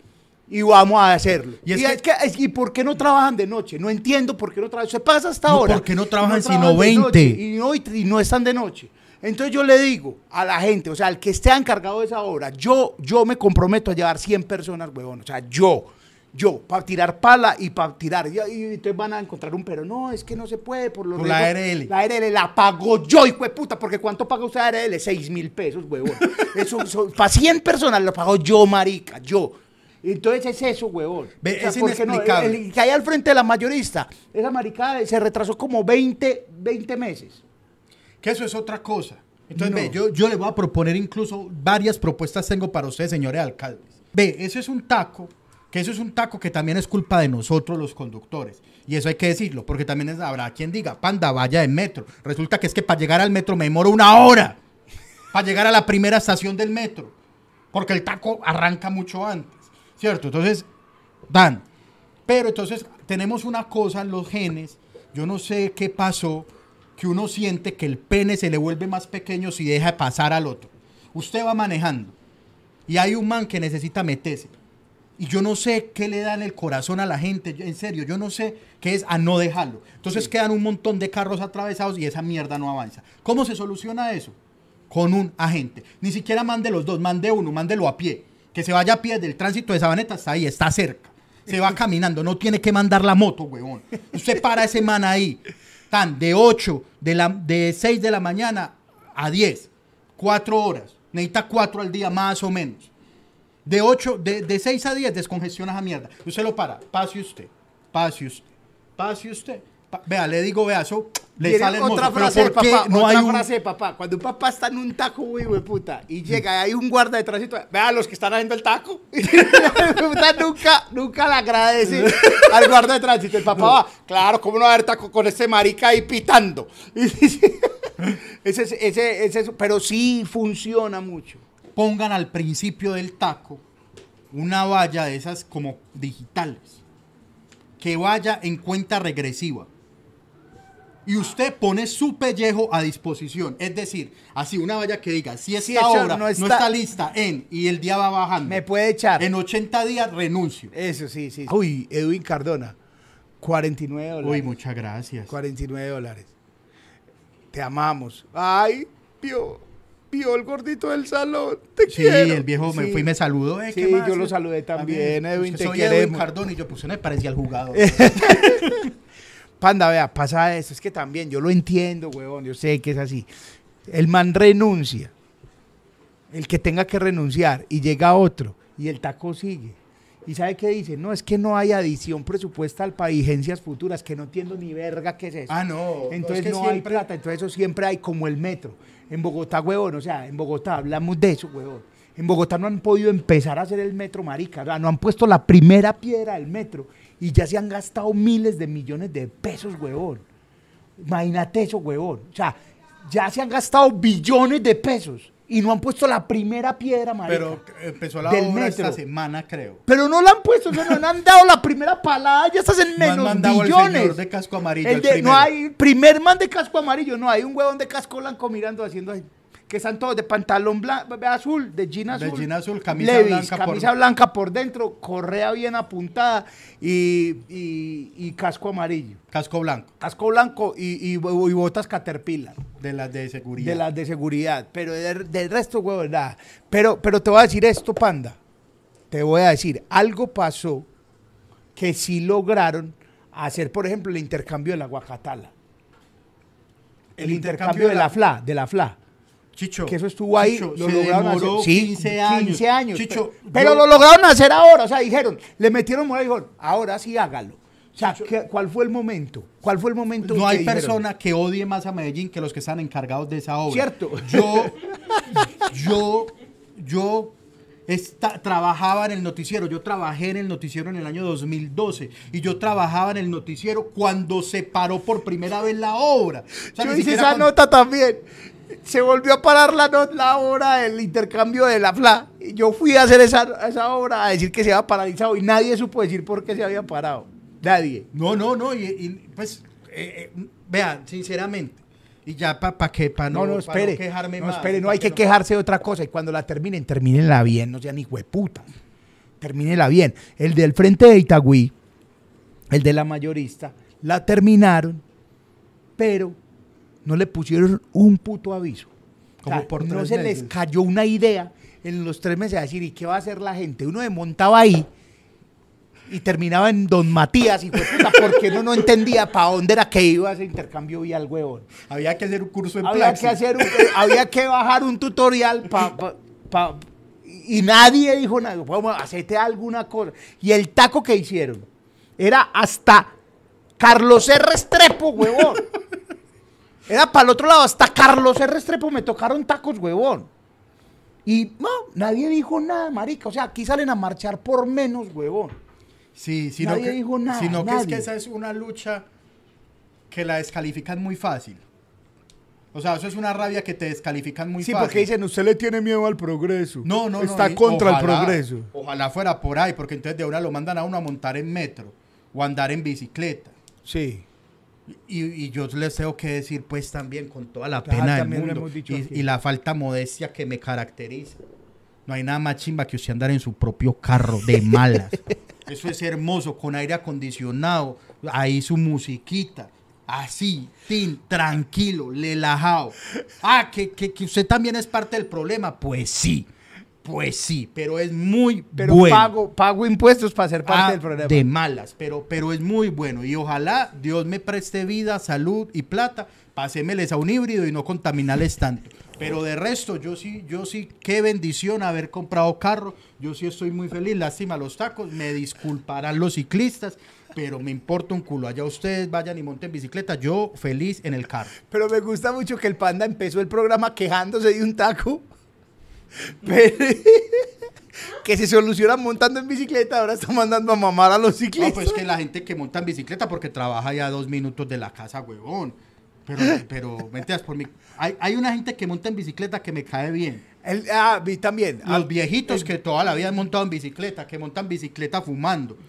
Y vamos a hacerlo. Y Y, es es que- es- ¿y por qué no trabajan de noche? No entiendo por qué no trabajan. Se pasa hasta No, ahora. ¿por qué no trabajan sino de 20? noche, Y no, y, no están de noche. Entonces yo le digo a la gente, o sea, al que esté encargado de esa obra, yo, yo me comprometo a llevar 100 personas, huevón. O sea, yo, yo, para tirar pala y para tirar. Y, y entonces van a encontrar un pero. No, es que no se puede por los Por la riesgos". ARL. La ARL la pago yo, hijo de puta, porque ¿cuánto paga usted ARL? 6 mil pesos, huevón. Eso, para 100 personas lo pago yo, marica, yo. Entonces es eso, huevón. Ve, es inexplicable. El- el que hay al frente de la mayorista, esa maricada se retrasó como 20, 20 meses. Que eso es otra cosa. Entonces, No. ve, yo, yo le voy a proponer incluso varias propuestas tengo para ustedes, señores alcaldes. Ve, eso es un taco, que eso es un taco que también es culpa de nosotros los conductores. Y eso hay que decirlo, porque también es- habrá quien diga, panda, vaya en metro. Resulta que es que para llegar al metro me demoro una hora. Para llegar a la primera estación del metro. Porque el taco arranca mucho antes. ¿Cierto? Entonces, Dan. Pero entonces tenemos una cosa en los genes, yo no sé qué pasó, que uno siente que el pene se le vuelve más pequeño si deja de pasar al otro. Usted va manejando y hay un man que necesita meterse. Y yo no sé qué le da en el corazón a la gente, en serio, yo no sé qué es a no dejarlo. Entonces quedan un montón de carros atravesados y esa mierda no avanza. ¿Cómo se soluciona eso? Con un agente. Ni siquiera mande los dos, mande uno, mándelo a pie. Que se vaya a pie del tránsito de Sabaneta hasta ahí, está cerca. Se va caminando, no tiene que mandar la moto, huevón. Usted para ese man ahí. Tan de 8, de, la, de 6 de la mañana a 10. 4 horas. Necesita 4 al día más o menos. De 8, de, de 6 a 10 descongestiona esa mierda. Usted lo para, pase usted, pase usted, pase usted. Vea, le digo, vea, eso le sale hermoso, otra frase de ¿por qué papá, no otra hay un... frase de papá. Cuando un papá está en un taco, güey, güey, puta, y llega y hay un guarda de tránsito, vea los que están haciendo el taco. puta, nunca, nunca le agradece al guarda de tránsito. El papá va, claro, ¿cómo no va a haber taco con ese marica ahí pitando? Y ese, es- ese, ese, es- pero sí funciona mucho. pongan al principio del taco una valla de esas como digitales que vaya en cuenta regresiva. Y usted pone su pellejo a disposición. Es decir, así una valla que diga, si esta Sí, obra no no está- lista en y el día va bajando, Me puede echar. en 80 días renuncio. Eso sí, sí. Uy, Edwin Cardona, 49 dólares. Uy, muchas gracias. 49 dólares. Te amamos. Ay, vio, vio el gordito del salón. Te Sí, quiero. el viejo me Sí. fui y me saludó. eh, ¿qué Sí, más? yo lo saludé también, Edwin, te soy Edwin queremos. Cardona y yo puse, me parecía al jugador. Panda, vea, pasa esto. Es que también yo lo entiendo, huevón. Yo sé que es así. El man renuncia. El que tenga que renunciar. Y llega otro. Y el taco sigue. ¿Y sabe qué dice? No, es que no hay adición presupuestal para vigencias futuras, que no entiendo ni verga qué es eso. Ah, no. Entonces es que no hay siempre- plata, entonces eso siempre hay como el metro. En Bogotá, huevón, o sea, en Bogotá hablamos de eso, huevón. En Bogotá no han podido empezar a hacer el metro, marica. o sea, no han puesto la primera piedra del metro y ya se han gastado miles de millones de pesos, huevón. Imagínate eso, huevón. O sea, ya se han gastado billones de pesos y no han puesto la primera piedra, marica. Pero empezó la Del obra metro. esta semana, creo. Pero no la han puesto, no le han dado la primera palada, ya estás en No han menos mandado señor de casco amarillo, El el de- no hay primer man de casco amarillo, no, hay un huevón de casco blanco mirando haciendo ahí. Que están todos de pantalón azul, de jean azul. jean azul, camisa Levi's, blanca por- camisa blanca por dentro, correa bien apuntada y, y- y casco amarillo. Casco blanco, Casco blanco y, y- botas caterpillar. de las de seguridad. De las de seguridad. Pero del, del resto, huevón, nada. Pero, pero te voy a decir esto, panda. Te voy a decir, algo pasó que sí lograron hacer, por ejemplo, el intercambio de la guacatala. El, intercambio, de la FLA, de la FLA. Chicho. Que eso estuvo ahí, Chicho, lo se lograron demoró hacer. Sí, 15 años. 15 años. Chicho, pero pero yo- lo lograron hacer ahora. O sea, dijeron, le metieron moral y dijeron, ahora sí hágalo. O sea, ¿qué- ¿cuál fue el momento? ¿Cuál fue el momento? No hay dijeron? persona que odie más a Medellín que los que están encargados de esa obra. Cierto. Yo, yo, yo esta- trabajaba en el noticiero. Yo trabajé en el noticiero en el año 2012 y yo trabajaba en el noticiero cuando se paró por primera vez la obra. O sea, Yo hice esa cuando- nota también. Se volvió a parar la, no- la obra del intercambio de la FLA. Y Yo fui a hacer esa, esa obra a decir que se había paralizado y nadie supo decir por qué se había parado. Nadie. No, no, no. Y, y, pues, eh, eh, vean, sinceramente. Y ya para pa que para No, no, pa espere. quejarme no, más, espere, no pa hay que no- quejarse de otra cosa. Y cuando la terminen, termínenla bien, no sean hijueputa. Termínenla bien. El del frente de Itagüí, el de la mayorista, la terminaron, pero no le pusieron un puto aviso. Como por no se les cayó una idea en los tres meses a decir, ¿y qué va a hacer la gente? Uno se montaba ahí y terminaba en Don Matías, y porque uno no entendía para dónde era que iba ese intercambio vial, huevón. Había que hacer un curso en Había que, hacer un- había que bajar un tutorial pa, y nadie dijo nada. Vamos, hacete alguna cosa. Y el taco que hicieron era hasta Carlos R. Restrepo, huevón. Era para el otro lado, hasta Carlos R. Restrepo me tocaron tacos, huevón. Y no, nadie dijo nada, marica. O sea, aquí salen a marchar por menos, huevón. Sí, sino Nadie que, dijo nada, sino que es nadie. que esa es una lucha que la descalifican muy fácil. O sea, eso es una rabia que te descalifican muy Sí, fácil. porque dicen, usted le tiene miedo al progreso. no, no, no, Está y contra ojalá- el progreso. Ojalá fuera por ahí, porque entonces de una lo mandan a uno a montar en metro o a andar en bicicleta. Sí. Y, y yo les tengo que decir, pues también con toda la Claro, pena del mundo y la falta modestia que me caracteriza. No hay nada más chimba que usted andar en su propio carro de malas. Eso es hermoso, con aire acondicionado, ahí su musiquita, así, tin, tranquilo, relajado. Ah, que, que, que usted también es parte del problema. Pues sí, pues sí, pero es muy Pero bueno. pago, pago impuestos para ser parte Ah, del programa. De malas, pero, pero es muy bueno. Y ojalá Dios me preste vida, salud y plata. Pásemeles a un híbrido y no contaminarles tanto. Pero de resto, yo sí, yo sí, qué bendición haber comprado carro. Yo sí estoy muy feliz. Lástima los tacos. Me disculparán los ciclistas, pero me importa un culo. Allá ustedes vayan y monten bicicleta. Yo feliz en el carro. Pero me gusta mucho que el panda empezó el programa quejándose de un taco. Pero- que se soluciona montando en bicicleta, ahora está mandando a mamar a los No, ciclistas. pues que la gente que monta en bicicleta porque trabaja ya a dos minutos de la casa, huevón. Pero, pero, ¿me entiendes? Por mi, hay, hay una gente que monta en bicicleta que me cae bien. El- ah, vi también. Ah, Los viejitos que toda la vida han montado en bicicleta, que montan bicicleta fumando.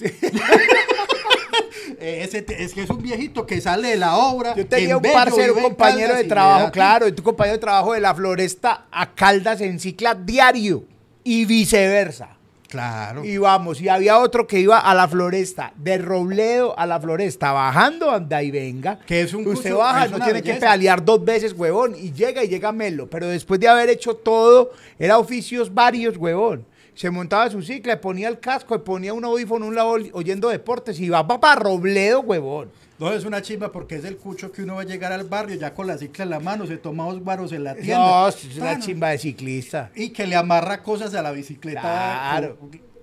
Eh, ese te- es que es un viejito que sale de la obra. Yo tenía en un parcero, un compañero de trabajo, claro, tu compañero de trabajo de la floresta a Caldas en cicla diario y viceversa. Claro. Y vamos, y había otro que iba a la floresta, de Robledo a la floresta, bajando anda y venga. Que es un Usted cucho- baja, no tiene que pedalear dos veces, huevón, y llega y llega melo. Pero después de haber hecho todo, era oficios varios, huevón. Se montaba su cicla, le ponía el casco, le ponía un audífono, un lado oyendo deportes y va para Robledo, huevón. No, es una chimba porque es el cucho que uno va a llegar al barrio ya con la cicla en la mano, se toma dos baros en la tienda. No, es una chimba de ciclista. Y que le amarra cosas a la bicicleta. Claro.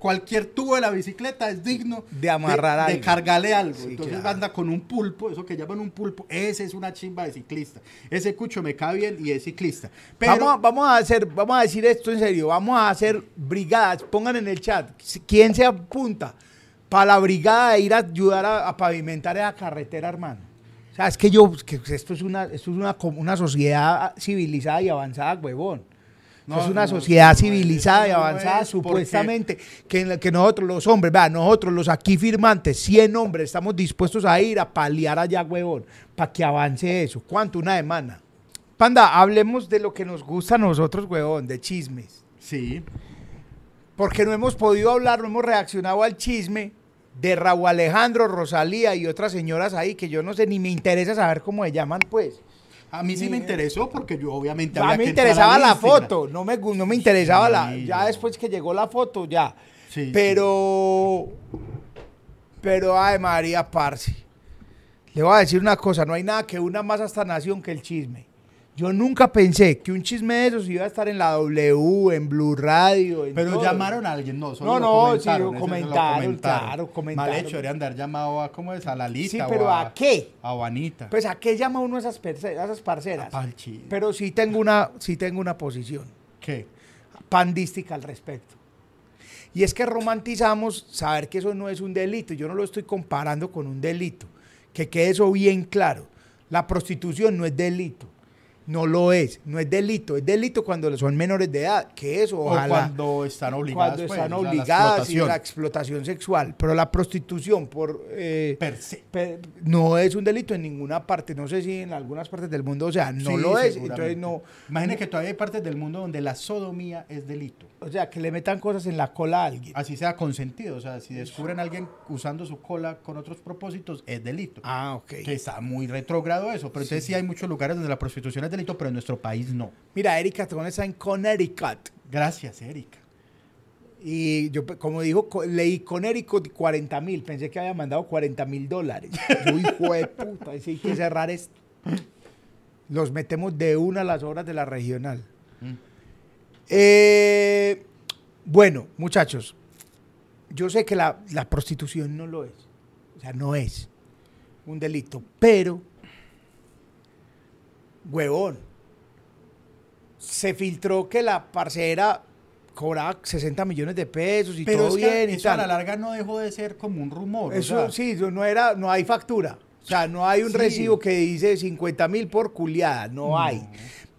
Cualquier tubo de la bicicleta es digno De amarrar de, algo. cargarle algo. Sí, Entonces claro. anda con un pulpo, eso que llaman un pulpo. Ese es una chimba de ciclista. Ese cucho me cae bien y es ciclista. Pero Vamos, a- vamos a hacer, vamos a decir esto en serio, vamos a hacer brigadas, pongan en el chat quién se apunta para la brigada de ir a ayudar a, a pavimentar esa carretera, hermano. O sea, es que yo, que esto es una, esto es una, una sociedad civilizada y avanzada, huevón. No, es una no, sociedad no, civilizada y avanzada, supuestamente, que, en la que nosotros los hombres, vea, nosotros los aquí firmantes, 100 hombres, estamos dispuestos a ir a paliar allá, huevón, para que avance eso. ¿Cuánto? Una semana. Panda, hablemos de lo que nos gusta a nosotros, huevón, de chismes. Sí. Porque no hemos podido hablar, no hemos reaccionado al chisme de Raúl Alejandro, Rosalía y otras señoras ahí que yo no sé ni me interesa saber cómo se llaman, pues. A mí sí me interesó porque yo obviamente A mí me interesaba la foto, no me, no me interesaba la. Sí, Ya no. después que llegó la foto, ya. Sí, pero. Pero, ay, María Parce. Le voy a decir una cosa: no hay nada que una más a esta nación que el chisme. Yo nunca pensé que un chisme de esos iba a estar en la W, en Blue Radio. en Pero todo. llamaron a alguien, no, solo No, lo no, comentaron, sí, lo comentaron, claro, comentaron. Mal hecho, deberían de haber llamado a, ¿cómo es? A Lalita Sí, o pero ¿a qué? A Juanita. Pues a qué llama uno a esas, a esas parceras. Chisme. Pero sí tengo una, sí tengo una posición ¿Qué? pandística al respecto. Y es que romantizamos saber que eso no es un delito. Yo no lo estoy comparando con un delito. Que quede eso bien claro. La prostitución no es delito. No lo es. No es delito. Es delito cuando son menores de edad. Que eso, O ojalá. cuando están obligadas. cuando pues, están o sea, la obligadas y explotación. la explotación sexual. Pero la prostitución por... eh, Per se. No es un delito en ninguna parte, no sé si en algunas partes del mundo, o sea, no Sí, lo es, entonces no, que todavía hay partes del mundo donde la sodomía es delito. o sea, que le metan cosas en la cola a alguien. Así sea consentido. O sea, si descubren a alguien usando su cola con otros propósitos, es delito. Ah, ok. Que está muy retrógrado eso. Pero entonces sí hay muchos lugares donde la prostitución es delito, pero en nuestro país no. Mira, Erika Tron está en Connecticut. Gracias, Erika. Y yo, como dijo, leí Connecticut 40 mil. Pensé que había mandado 40 mil dólares. Yo, hijo de puta, ese hay que cerrar esto. Los metemos de una a las horas de la regional. Eh, bueno, muchachos, yo sé que la, la prostitución no lo es. O sea, no es un delito. Pero, huevón, se filtró que la parcera cobraba 60 millones de pesos y Pero todo es que bien y eso a la tal. larga no dejó de ser como un rumor. o Eso sea, sí, eso no era, no hay factura. O sea, no hay un Sí. recibo que dice 50 mil por culiada, no, hay.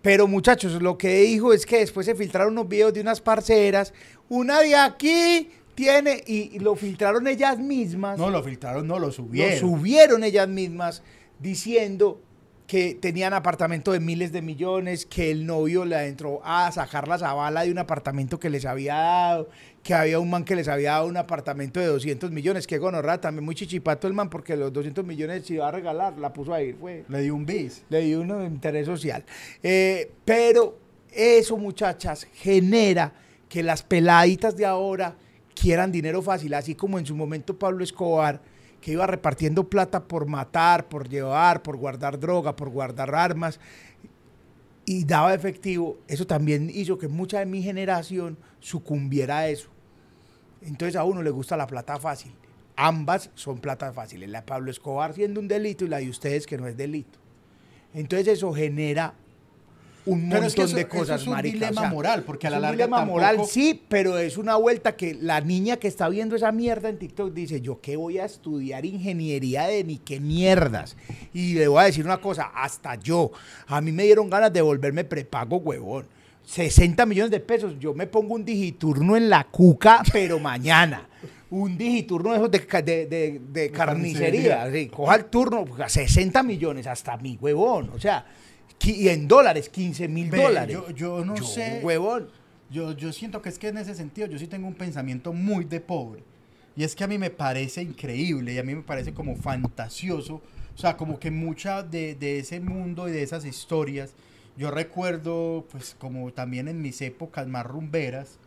Pero muchachos, lo que dijo es que después se filtraron unos videos de unas parceras, una de aquí tiene, y, y lo filtraron ellas mismas, No, lo filtraron, no, lo subieron. lo subieron ellas mismas diciendo que tenían apartamento de miles de millones, que el novio le entró a sacar la zabala de un apartamento que les había dado, que había un man que les había dado un apartamento de 200 millones, que gonorra, también muy chichipato el man, porque los 200 millones se iba a regalar, la puso ahí, fue Le dio un bis. le dio un interés social. Eh, pero eso, muchachas, genera que las peladitas de ahora quieran dinero fácil, así como en su momento Pablo Escobar, que iba repartiendo plata por matar, por llevar, por guardar droga, por guardar armas, y daba efectivo, eso también hizo que mucha de mi generación sucumbiera a eso. Entonces a uno le gusta la plata fácil. Ambas son plata fáciles. La de Pablo Escobar siendo un delito y la de ustedes que no es delito. Entonces eso genera un Pero montón es que eso- de eso cosas, es un marica, dilema moral, porque a la un larga dilema tampoco- moral, sí, pero es una vuelta que la niña que está viendo esa mierda en TikTok dice, yo qué voy a estudiar ingeniería de ni qué mierdas. Y le voy a decir una cosa, hasta yo, a mí me dieron ganas de volverme prepago, huevón. 60 millones de pesos, yo me pongo un digiturno en la cuca, pero mañana. Un digiturno de esos de, ca- de, de- de carnicería. carnicería. coja el turno, pues, 60 millones, hasta mi huevón. O sea, y en dólares, 15 mil dólares. Yo, yo no sé. Huevón. Yo, yo siento que es que en ese sentido yo sí tengo un pensamiento muy de pobre. Y es que a mí me parece increíble y a mí me parece como fantasioso. O sea, como que mucha de, de ese mundo y de esas historias, yo recuerdo, pues como también en mis épocas más rumberas,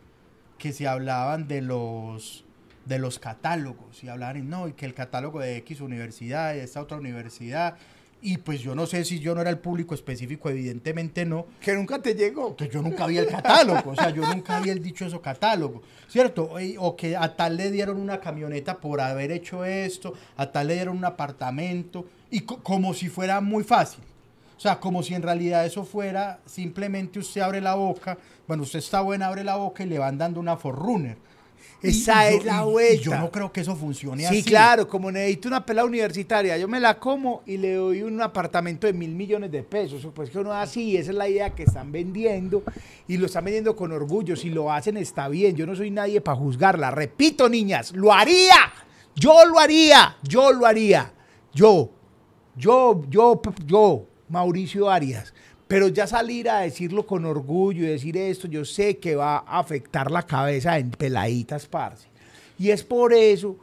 que se hablaban de los de los catálogos y hablaban no y que el catálogo de X universidad y de esta otra universidad y pues yo no sé si yo no era el público específico evidentemente no Que nunca te llegó. que yo nunca vi el catálogo, o sea, yo nunca vi el dichoso catálogo, ¿cierto? O que a tal le dieron una camioneta por haber hecho esto, a tal le dieron un apartamento, y co- como si fuera muy fácil. O sea, como si en realidad eso fuera simplemente usted abre la boca, bueno, usted está buena, abre la boca y le van dando una forrunner. Esa Y- es yo- la vuelta. yo no creo que eso funcione Sí, así. claro, como necesito una pelada universitaria, yo me la como y le doy un apartamento de mil millones de pesos. Pues que uno así, esa es la idea que están vendiendo y lo están vendiendo con orgullo. Si lo hacen está bien, yo no soy nadie para juzgarla. Repito, niñas, lo haría. Yo lo haría, yo lo haría. Yo, yo, yo, yo, Mauricio Arias. Pero ya salir a decirlo con orgullo y decir esto, yo sé que va a afectar la cabeza en peladitas, parce. Y es por eso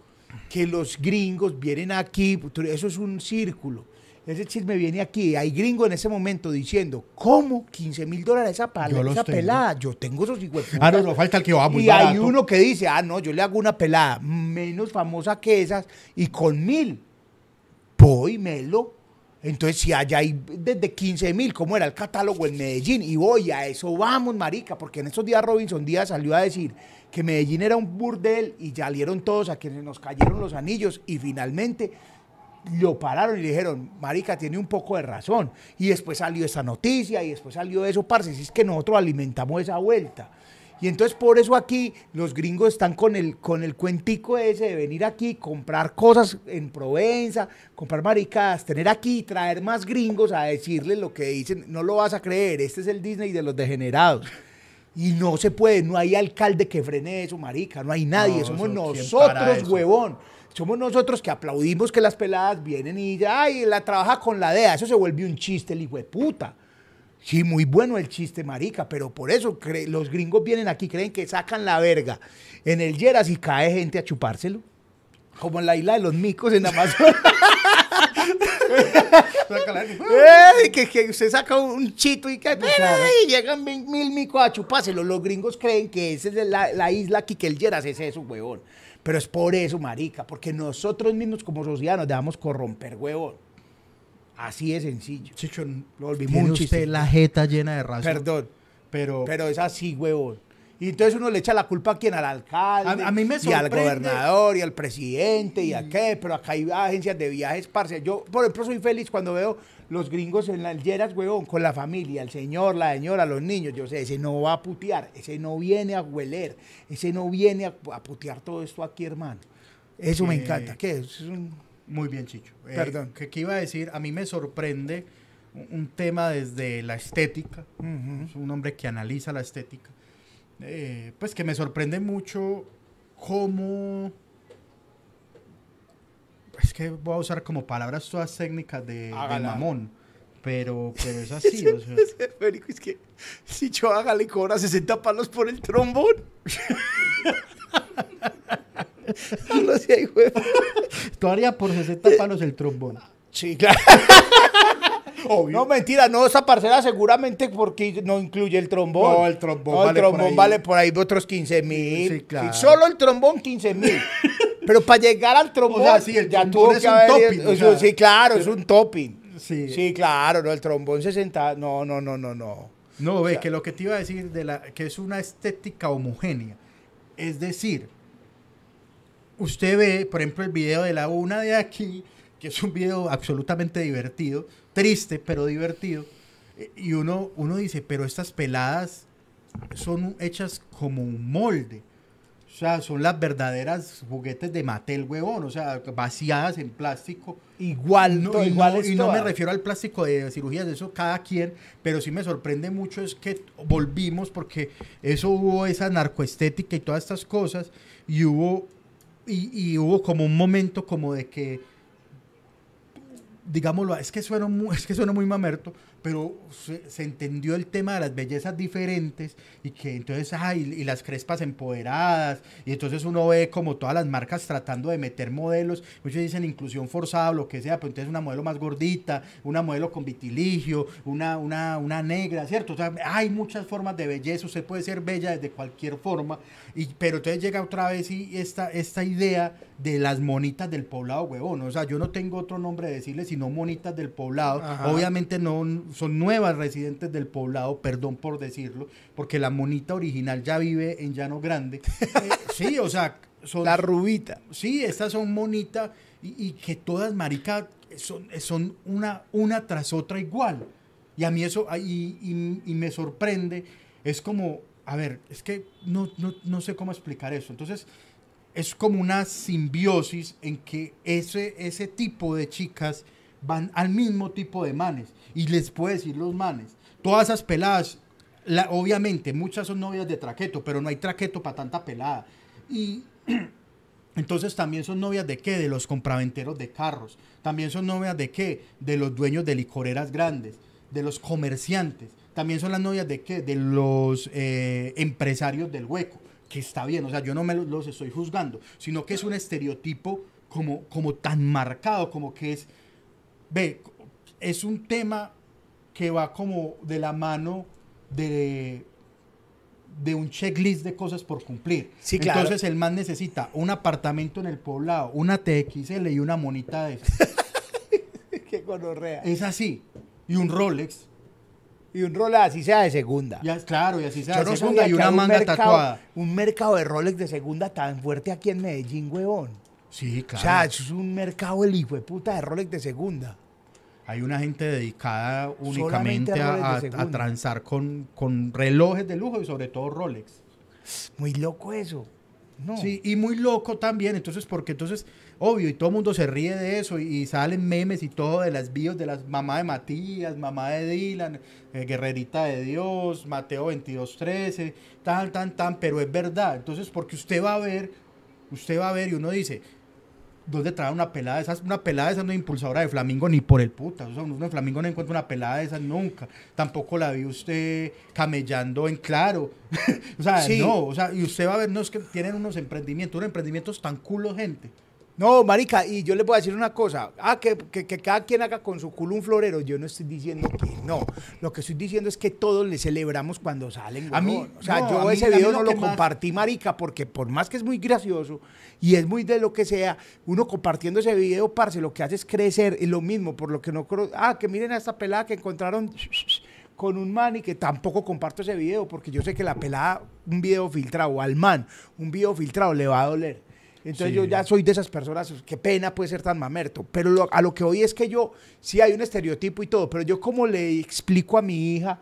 que los gringos vienen aquí, eso es un círculo. Ese chisme viene aquí. Hay gringos en ese momento diciendo, ¿cómo? 15 mil dólares esa, pala- esa pelada. Yo tengo esos hijos Ah, no, no, falta el que va muy Y hay uno que dice, ah, no, yo le hago una pelada menos famosa que esas y con mil. Voy, melo. Entonces, si allá hay desde 15 mil, como era el catálogo en Medellín, y voy a eso, vamos, marica, porque en estos días Robinson Díaz salió a decir que Medellín era un burdel y salieron todos a quienes nos cayeron los anillos y finalmente lo pararon y le dijeron, marica, tiene un poco de razón. Y después salió esa noticia y después salió eso, parce, si es que nosotros alimentamos esa vuelta. Y entonces por eso aquí los gringos están con el, con el cuentico ese de venir aquí, comprar cosas en Provenza, comprar maricadas, tener aquí, traer más gringos a decirles lo que dicen, no lo vas a creer, este es el Disney de los degenerados. Y no se puede, no hay alcalde que frene eso, marica, no hay nadie, No, somos eso, ¿quién para nosotros, huevón. Somos nosotros que aplaudimos que las peladas vienen y ya, ay, la trabaja con la DEA. Eso se vuelve un chiste, el hijo de puta. Sí, muy bueno el chiste, marica, pero por eso los gringos vienen aquí, creen que sacan la verga en el Yeras y cae gente a chupárselo. Como en la isla de los micos en Amazonas. ¡Ey! que, que usted saca un chito y, que, y llegan vein- mil micos a chupárselo. Los gringos creen que esa es la, la isla aquí, que el Yeras es eso, huevón. Pero es por eso, marica, porque nosotros mismos como sociedad nos dejamos corromper, huevón. Así de sencillo. Chicho, Lo volvimos tiene un usted chiste. la jeta llena de razón. Perdón. Pero, Pero es así, huevón. Y entonces uno le echa la culpa a quién, al alcalde, A- a mí me y al gobernador, y al presidente, y a qué, pero acá hay agencias de viajes, parce. Yo, por ejemplo, soy feliz cuando veo los gringos en las yeras, huevón, con la familia, el señor, la señora, los niños. Yo sé, ese no va a putear, ese no viene a hueler, ese no viene a, a putear todo esto aquí, hermano. Eso me encanta. ¿Qué? Es un- Muy bien, Chicho. Eh, Perdón. ¿qué, qué iba a decir? A mí me sorprende un, un tema desde la estética. Es un hombre que analiza la estética. Eh, pues que me sorprende mucho cómo... Es que voy a usar como palabras todas técnicas de, de mamón. Pero, pero es así. o sea, es que si yo hágale cobra 60 palos por el trombón. lo sé, hijo de- tú harías por 60 palos el trombón. Sí, claro. No, mentira, no, esa parcela seguramente porque no incluye el trombón. No, el trombón No, el vale trombón por ahí. vale por ahí otros 15 mil. Sí, claro. solo el trombón 15 mil. Pero para llegar al trombón, O sea, sí, el ya tuvo es que un haber- topping, o eso- sea, sí, claro, es un topping. Sí. Sí, claro, no, el trombón 60, no, no, no, no, no. No, ve, que lo que te iba a decir de la que es una estética homogénea. Es decir, usted ve, por ejemplo, el video de la una de aquí, que es un video absolutamente divertido, triste, pero divertido. eh, Y uno, uno dice, pero estas peladas son hechas como un molde. O sea, son las verdaderas juguetes de Mattel, huevón. O sea, vaciadas en plástico. Igual, No, y igual no, y no me refiero al plástico de cirugías, de eso cada quien, pero sí me sorprende mucho es que volvimos porque eso hubo esa narcoestética y todas estas cosas y hubo y, y hubo como un momento como de que digámoslo, es que suena muy, es que suena muy mamerto, pero se, se entendió el tema de las bellezas diferentes y que entonces, ay, y las crespas empoderadas, y entonces uno ve como todas las marcas tratando de meter modelos, muchos dicen inclusión forzada o lo que sea, pero entonces una modelo más gordita, una modelo con vitiligio, una, una, una negra, ¿cierto? O sea, hay muchas formas de belleza, usted puede ser bella desde cualquier forma, y, pero entonces llega otra vez y esta, esta idea de las monitas del poblado, huevón, o sea, yo no tengo otro nombre de decirle sino monitas del poblado, Ajá. obviamente no son nuevas residentes del poblado, perdón por decirlo, porque la monita original ya vive en Llano Grande. Eh, sí, o sea, son, La rubita. Sí, estas son monitas y, y que todas, marica, son, son una, una tras otra igual. Y a mí eso, y, y- y me sorprende, es como a ver, es que no, no, no sé cómo explicar eso. Entonces, es como una simbiosis en que ese, ese tipo de chicas van al mismo tipo de manes. Y les puedo decir los manes. Todas esas peladas, la- obviamente, muchas son novias de traqueto, pero no hay traqueto para tanta pelada. Y entonces también son novias de qué? De los compraventeros de carros. También son novias de qué? De los dueños de licoreras grandes, de los comerciantes. También son las novias de qué? De los eh, empresarios del hueco. Que está bien, o sea, yo no me los, los estoy juzgando, sino que es un estereotipo como, como tan marcado, como que es, ve, es un tema que va como de la mano de, de un checklist de cosas por cumplir. Sí, claro. Entonces el man necesita un apartamento en el poblado, una TXL y una monita de esas. Qué gonorrea. Es así. Y un Rolex. Y un rol así sea de segunda. Ya, claro, y así sea. Yo no segunda y una un manga mercado- tatuada. Un mercado de Rolex de segunda tan fuerte aquí en Medellín, huevón. Sí, O sea, claro. es un mercado el hijo de puta de Rolex de segunda. Hay una gente dedicada únicamente a a, de transar con, con relojes de lujo y sobre todo Rolex. Muy loco eso. No. Sí, y muy loco también, entonces, porque entonces, obvio, y todo el mundo se ríe de eso, y, y salen memes y todo de las bios de las mamá de Matías, mamá de Dylan, eh, Guerrerita de Dios, Mateo 2213, tan, tan, tan, pero es verdad. Entonces, porque usted va a ver, usted va a ver y uno dice, ¿dónde trae una pelada de esas? Una pelada de esas no es impulsadora de Flamingo ni por el puta. O sea, uno de Flamingo no encuentra una pelada de esas nunca. Tampoco la vi usted camellando en claro. o sea, Sí. no. O sea, y usted va a ver, no es que tienen unos emprendimientos, unos emprendimientos tan culos, gente. No, marica, y yo les voy a decir una cosa. Ah, que, que- que cada quien haga con su culo un florero. Yo no estoy diciendo que no. Lo que estoy diciendo es que todos le celebramos cuando salen. A mí- o sea, no, yo ese mí video lo no lo más- compartí, marica, porque por más que es muy gracioso y es muy de lo que sea, uno compartiendo ese video, parce, lo que hace es crecer. Y lo mismo, por lo que no creo. Ah, que miren a esta pelada que encontraron con un man y que tampoco comparto ese video porque yo sé que la pelada, un video filtrado, al man, un video filtrado le va a doler. Entonces Sí. yo ya soy de esas personas, qué pena puede ser tan mamerto, pero lo- a lo que hoy es que yo, sí hay un estereotipo y todo, pero yo como le explico a mi hija,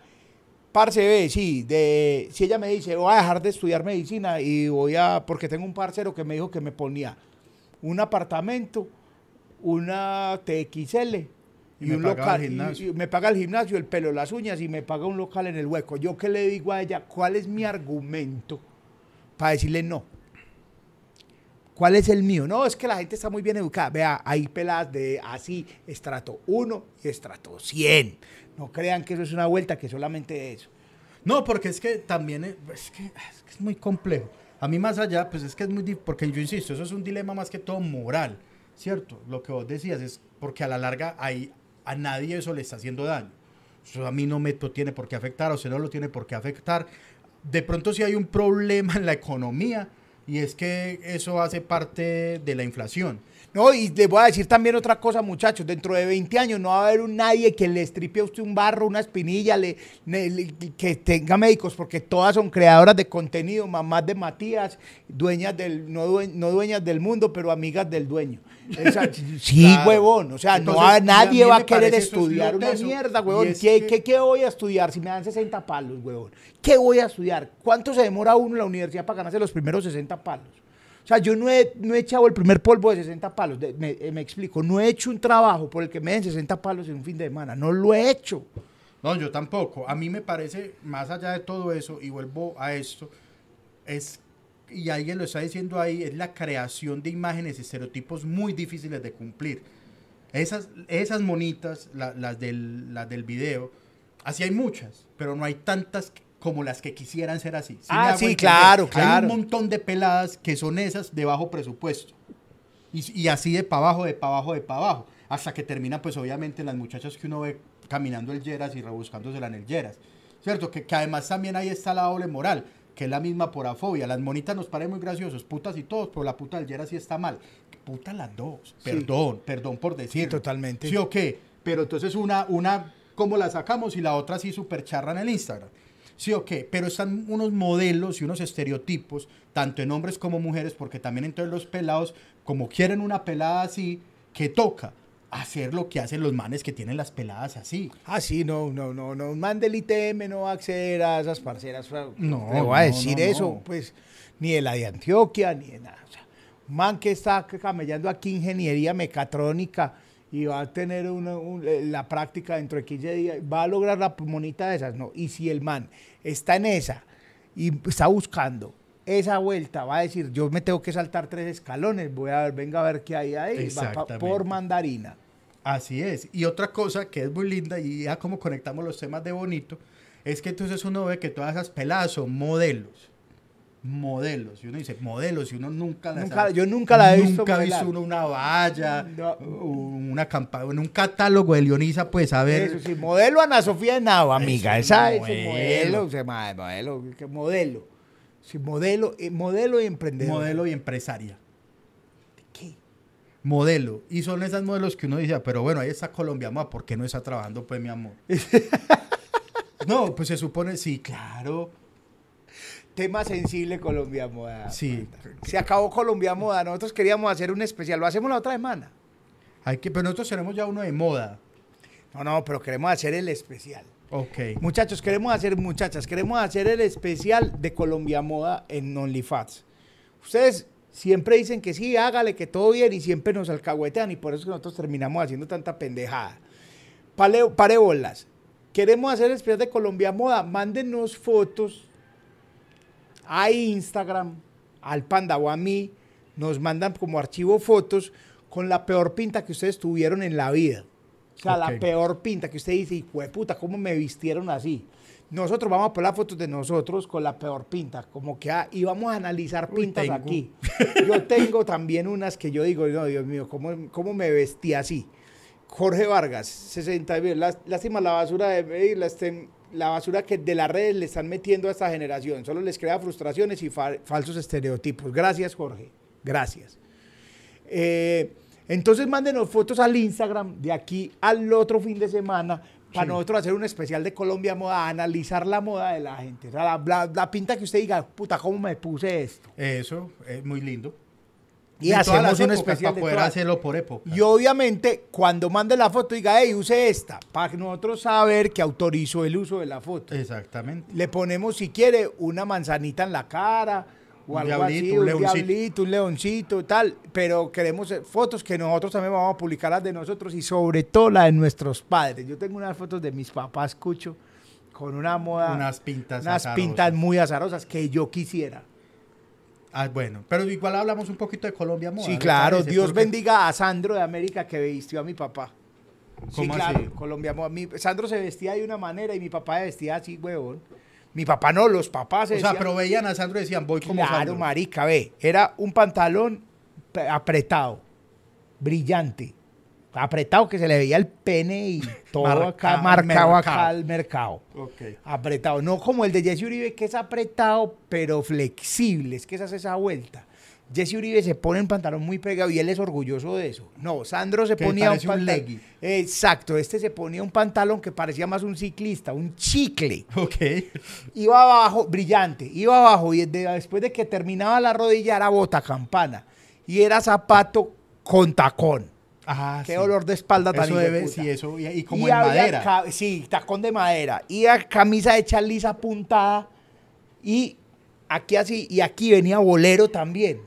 parce, ve, sí, de, si ella me dice, voy a dejar de estudiar medicina y voy a, porque tengo un parcero que me dijo que me ponía un apartamento, una TXL Y y, me un local, y- y me paga el gimnasio, el pelo, las uñas y me paga un local en el hueco. ¿Yo qué le digo a ella? ¿Cuál es mi argumento para decirle no? ¿Cuál es el mío? No, es que la gente está muy bien educada. Vea, hay peladas de así, estrato 1 y estrato 100. No crean que eso es una vuelta, que solamente eso. No, porque es que también es, es que, es que es muy complejo. A mí más allá, pues es que es muy... Porque yo insisto, eso es un dilema más que todo moral, ¿cierto? Lo que vos decías es porque a la larga ahí, a nadie eso le está haciendo daño. Eso a mí no me tiene por qué afectar, o sea, no lo tiene por qué afectar. De pronto sí hay un problema en la economía y es que eso hace parte de la inflación. No, y les voy a decir también otra cosa, muchachos. Dentro de 20 años no va a haber un nadie que le estripe a usted un barro, una espinilla, le, que tenga médicos, porque todas son creadoras de contenido, mamás de Matías, dueñas del, no, no dueñas del mundo, pero amigas del dueño. Esa- sí, Claro. huevón. O sea, Entonces, no a nadie va a querer estudiar una mierda, huevón. es ¿Qué, que- qué- qué voy a estudiar si me dan 60 palos, huevón? ¿Qué voy a estudiar? ¿Cuánto se demora uno en la universidad para ganarse los primeros 60 palos? O sea, yo no he, no he echado el primer polvo de 60 palos. De- me, eh, me explico. No he hecho un trabajo por el que me den 60 palos en un fin de semana. No lo he hecho. No, yo tampoco. A mí me parece, más allá de todo eso, y vuelvo a esto, es, y alguien lo está diciendo ahí, es la creación de imágenes, estereotipos muy difíciles de cumplir. Esas, esas monitas, la- las, del, las del video, así hay muchas, pero no hay tantas como las que quisieran ser así. ¿Sí Ah, sí, entender? claro, Hay claro. un montón de peladas que son esas de bajo presupuesto. Y, y así de para abajo, de para abajo, de para abajo. Hasta que terminan, pues obviamente, las muchachas que uno ve caminando el Yeras y rebuscándosela en el Yeras. ¿Cierto? Que, que además también ahí está la doble moral, que es la misma porafobia. Las monitas nos parecen muy graciosos, putas y todos, pero la puta del Yeras sí está mal. Puta las dos. Perdón, perdón por decirlo. totalmente. ¿Sí o qué? Pero entonces una, una, ¿cómo la sacamos? Y la otra sí súper charra en el Instagram. Sí o qué, pero están unos modelos y unos estereotipos, tanto en hombres como mujeres, porque también entonces los pelados, como quieren una pelada así, que toca. Hacer lo que hacen los manes que tienen las peladas así. Ah, sí, no, no, no, no. Un man del ITM no va a acceder a esas parceras. No, te voy a decir no, eso, no. pues, ni de la de Antioquia, ni de nada. O sea, un man que está camellando aquí ingeniería mecatrónica y va a tener una- un- eh, la práctica dentro de 15 días, va a lograr la monita de esas, no. Y si el man está en esa y está buscando esa vuelta, va a decir, yo me tengo que saltar tres escalones, voy a ver, venga a ver qué hay ahí, va por mandarina. Así es. Y otra cosa que es muy linda y ya como conectamos los temas de bonito, es que entonces uno ve que todas esas peladas son modelos. Modelos. Y uno dice, modelos, y uno nunca las Nunca- ha- yo nunca la he visto Nunca visto uno una valla, No. una campaña, en un catálogo de Leonisa, pues a ver. Eso sí, modelo Ana Sofía Henao, amiga. Eso, Esa es modelo. se llama modelo. que Modelo. Sí, modelo, eh, modelo y emprendedor. modelo y empresaria. Modelo. Y son esas modelos que uno dice, pero bueno, ahí está Colombia, ma, ¿por qué no está trabajando, pues, mi amor? no, pues se supone, sí, claro. Tema sensible Colombia Moda. Sí. Se acabó Colombia Moda. Nosotros queríamos hacer un especial. Lo hacemos la otra semana. Hay que, pero nosotros tenemos ya uno de moda. No, no, pero queremos hacer el especial. Ok. Muchachos, queremos hacer, muchachas, queremos hacer el especial de Colombia Moda en OnlyFans. Ustedes siempre dicen que sí, hágale, que todo bien, y siempre nos alcahuetean, y por eso es que nosotros terminamos haciendo tanta pendejada. Pare, pare bolas. Queremos hacer el especial de Colombia Moda. Mándenos fotos a Instagram, al Panda o a mí. Nos mandan como archivo fotos con la peor pinta que ustedes tuvieron en la vida. O sea, la peor pinta que usted dice, hijo de puta, ¿cómo me vistieron así? Nosotros vamos a poner fotos de nosotros con la peor pinta, como que, ah, y vamos a analizar pintas aquí. Yo tengo también unas que yo digo, no, Dios mío, ¿cómo, cómo me vestí así? Jorge Vargas, 60 mil. Lá- Lástima la basura de la, estén- la basura que de las redes le están metiendo a esta generación. Solo les crea frustraciones y fa- falsos estereotipos. Gracias, Jorge. Gracias. Eh, entonces mándenos fotos al Instagram de aquí al otro fin de semana para nosotros hacer un especial de Colombia Moda, analizar la moda de la gente. O sea, la, la- la pinta que usted diga, puta, ¿cómo me puse esto? Eso es muy lindo. Y todas hacemos un especial para de poder hacerlo por época. Y obviamente, cuando mande la foto, diga, hey, use esta, para nosotros saber que autorizó el uso de la foto. Exactamente. Le ponemos, si quiere, una manzanita en la cara, o Un algo así, un leoncito. diablito, un leoncito, tal. Pero queremos eh, fotos que nosotros también vamos a publicar las de nosotros y sobre todo la de nuestros padres. Yo tengo unas fotos de mis papás, escucho, con una moda, Unas pintas unas azarosas. pintas muy azarosas que yo quisiera. Ah, bueno, pero igual hablamos un poquito de Colombia Moda. Sí, ¿le claro. parece? Dios Porque- bendiga a Sandro de América que vistió a mi papá. Sí, ¿Cómo claro, así? Colombia. Moda. Mi- Sandro se vestía de una manera y mi papá se vestía así, huevón. Mi papá no, los papás O sea, pero veían a Sandro y decían, voy como Claro, Sandro. marica, ve. Era un pantalón apretado, brillante. Apretado que se le veía el pene y todo acá Marcado, acá al mercado. Ok. Apretado. No como el de Jesse Uribe, que es apretado, pero flexible. Es que se hace esa vuelta. Jesse Uribe se pone un pantalón muy pegado y él es orgulloso de eso. No, Sandro se Que ponía un pantalón. Exacto, este se ponía un pantalón que parecía más un ciclista, un chicle. Ok. Iba abajo, brillante, iba abajo y de- después de que terminaba la rodilla era bota campana. Y era zapato con tacón. Ah, Qué sí. dolor de espalda tan Eso debe, sí, eso. Y, y como Y en madera. sí, tacón de madera. Y a camisa hecha lisa puntada. Y aquí así, y aquí venía bolero también.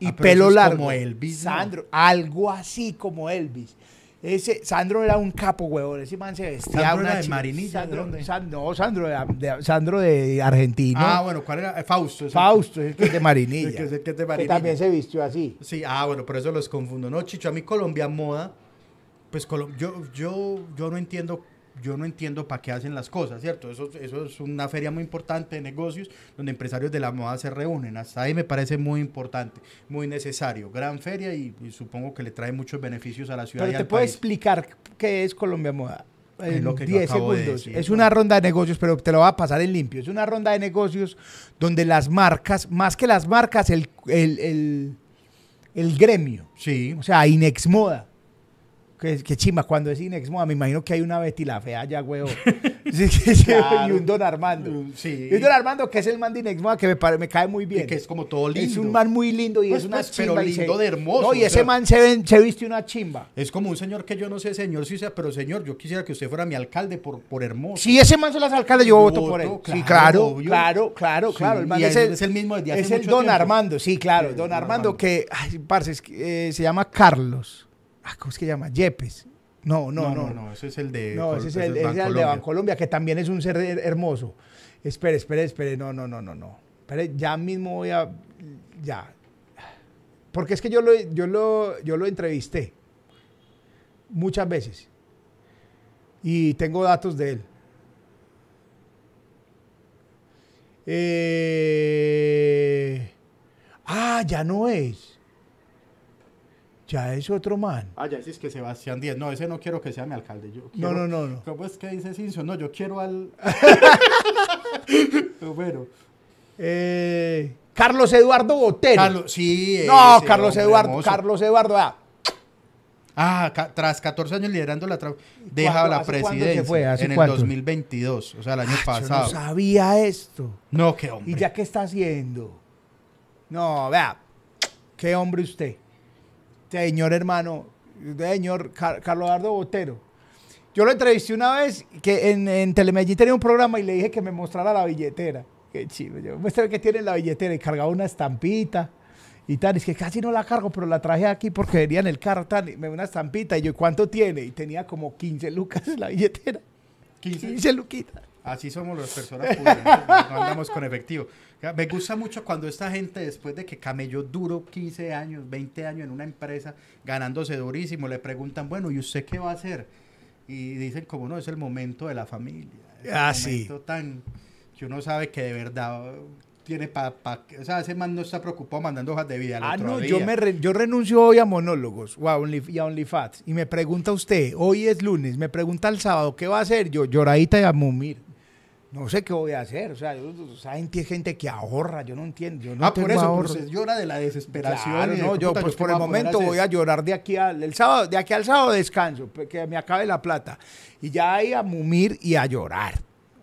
Y Ah, pelo es largo. como Elvis, ¿no? Sandro, algo así como Elvis. Ese, Sandro era un capo, huevón. Ese man se vestía. ¿Sandro una era de Marinilla? ¿De Sandro, dónde? San- no, Sandro de, de- Sandro de Argentina. Ah, bueno, ¿cuál era? Eh, Fausto. ese- Fausto, es el que es de Marinilla. El que es- el que es de Que Marinilla. también se vistió así. Sí, ah, bueno, por eso los confundo. No, Chicho, a mí Colombia Moda, pues Colo- yo, yo, yo no entiendo, yo no entiendo para qué hacen las cosas, ¿cierto? Eso, eso es una feria muy importante de negocios donde empresarios de la moda se reúnen. Hasta ahí me parece muy importante, muy necesario. Gran feria y, y supongo que le trae muchos beneficios a la ciudad Pero y te al puedo país. explicar qué es Colombia Moda. Es En lo que yo 10 acabo de segundos. decir, es una ronda de negocios, pero te lo voy a pasar en limpio. Es una ronda de negocios donde las marcas, más que las marcas, el, el, el- el gremio, Sí, o sea, Inex Moda. Que, que chima, cuando es Inex Moda, me imagino que hay una Betty la Fea allá, huevo. Claro. Y un Don Armando. Sí. Y un Don Armando, que es el man de Inexmoa, que me, pare- me cae muy bien. que es como todo lindo. Es un man muy lindo y Pues, es una pues, pero chimba. y se- lindo de hermoso, No, y o ese sea. man se, ven- se viste una chimba. Es como un señor que yo no sé, señor, si sea, pero señor, yo quisiera que usted fuera mi alcalde por, por hermoso. Si ese man se las alcalde, yo voto por él. Voto, sí, claro, claro, obvio. claro, claro, Sí, claro. El man y es, el, es el mismo desde hace es el mucho Don tiempo. Armando, sí, claro. Sí, don Don Armando, Armando. que, ay, parce, es eh, se llama Carlos. Ah, ¿Cómo es que se llama? Yepes. No, no, no. no, ese es el de. No, ese es el, ese es el de Bancolombia. Que también es un ser her- hermoso. Espere, espere, espere. No, no, no, no, no. Espere, ya mismo voy a. Ya. Porque es que yo lo, yo lo, yo lo entrevisté muchas veces. Y tengo datos de él. Eh, ah, ya no es. Ya es otro man. Ah, ya dices que Sebastián Díaz. No, ese no quiero que sea mi alcalde. Yo No, quiero- no, no, no. ¿Cómo es que dice Simpson? No, yo quiero al. Pero bueno. Eh, Carlos Eduardo Botero. Carlos, sí. no, Carlos Eduardo. Carlos Eduardo, ah, Ah, tras 14 años liderando la. Deja ¿Cuándo- la presidencia. en el cuánto? 2022, o sea, el año yo no pasado. sabía esto. No, qué hombre. ¿Y ya qué está haciendo? No, vea, qué hombre usted. Señor hermano, señor Car- Carlos Eduardo Botero. Yo lo entrevisté una vez que en, en Telemedellín tenía un programa y le dije que me mostrara la billetera. Qué chido. Yo muestra que tiene la billetera y cargaba una estampita y tal. Es que casi no la cargo, pero la traje aquí porque venía en el carro, tal, y me dio una estampita. Y yo, ¿cuánto tiene? Y tenía como 15 lucas en la billetera. 15. 15 luquitas. Así somos las personas pudientes, no andamos con efectivo. Me gusta mucho cuando esta gente, después de que camelló duro 15 años, 20 años en una empresa, ganándose durísimo, le preguntan, bueno, ¿y usted qué va a hacer? Y dicen, como no, es el momento de la familia. Es Ah, el sí. momento tan que uno sabe que de verdad tiene para... Pa, o sea, ese man no está preocupado mandando hojas de vida al Ah, otro no, día. yo, me re- yo renuncio hoy a monólogos o a Only- y a OnlyFats. Y me pregunta usted, hoy es lunes, me pregunta el sábado, ¿qué va a hacer? Yo, lloradita y a mumir. No sé qué voy a hacer. O sea, yo, sea, hay gente que ahorra, yo no entiendo. Yo no ah, por tengo eso, pero ahorro. llora de la desesperación. Claro, no, yo pues por el momento hacer voy a llorar de aquí al el sábado, de aquí al sábado descanso, pues, que me acabe la plata. Y ya ahí a mumir y a llorar,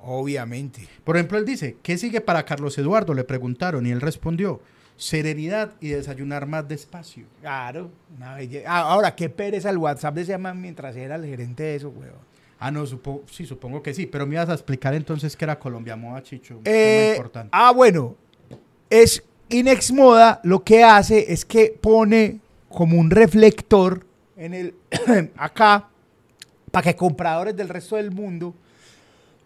obviamente. Por ejemplo, él dice, ¿qué sigue para Carlos Eduardo? Le preguntaron y él respondió, serenidad y desayunar más despacio. Claro, una belle- Ah, ahora, qué pereza el WhatsApp de ese man mientras era el gerente de eso, weón. Ah, no, supo- sí, supongo que sí, pero me ibas a explicar entonces qué era Colombia Moda, Chicho. Eh, importante. ah, bueno, es Inex Moda lo que hace es que pone como un reflector en el acá para que compradores del resto del mundo,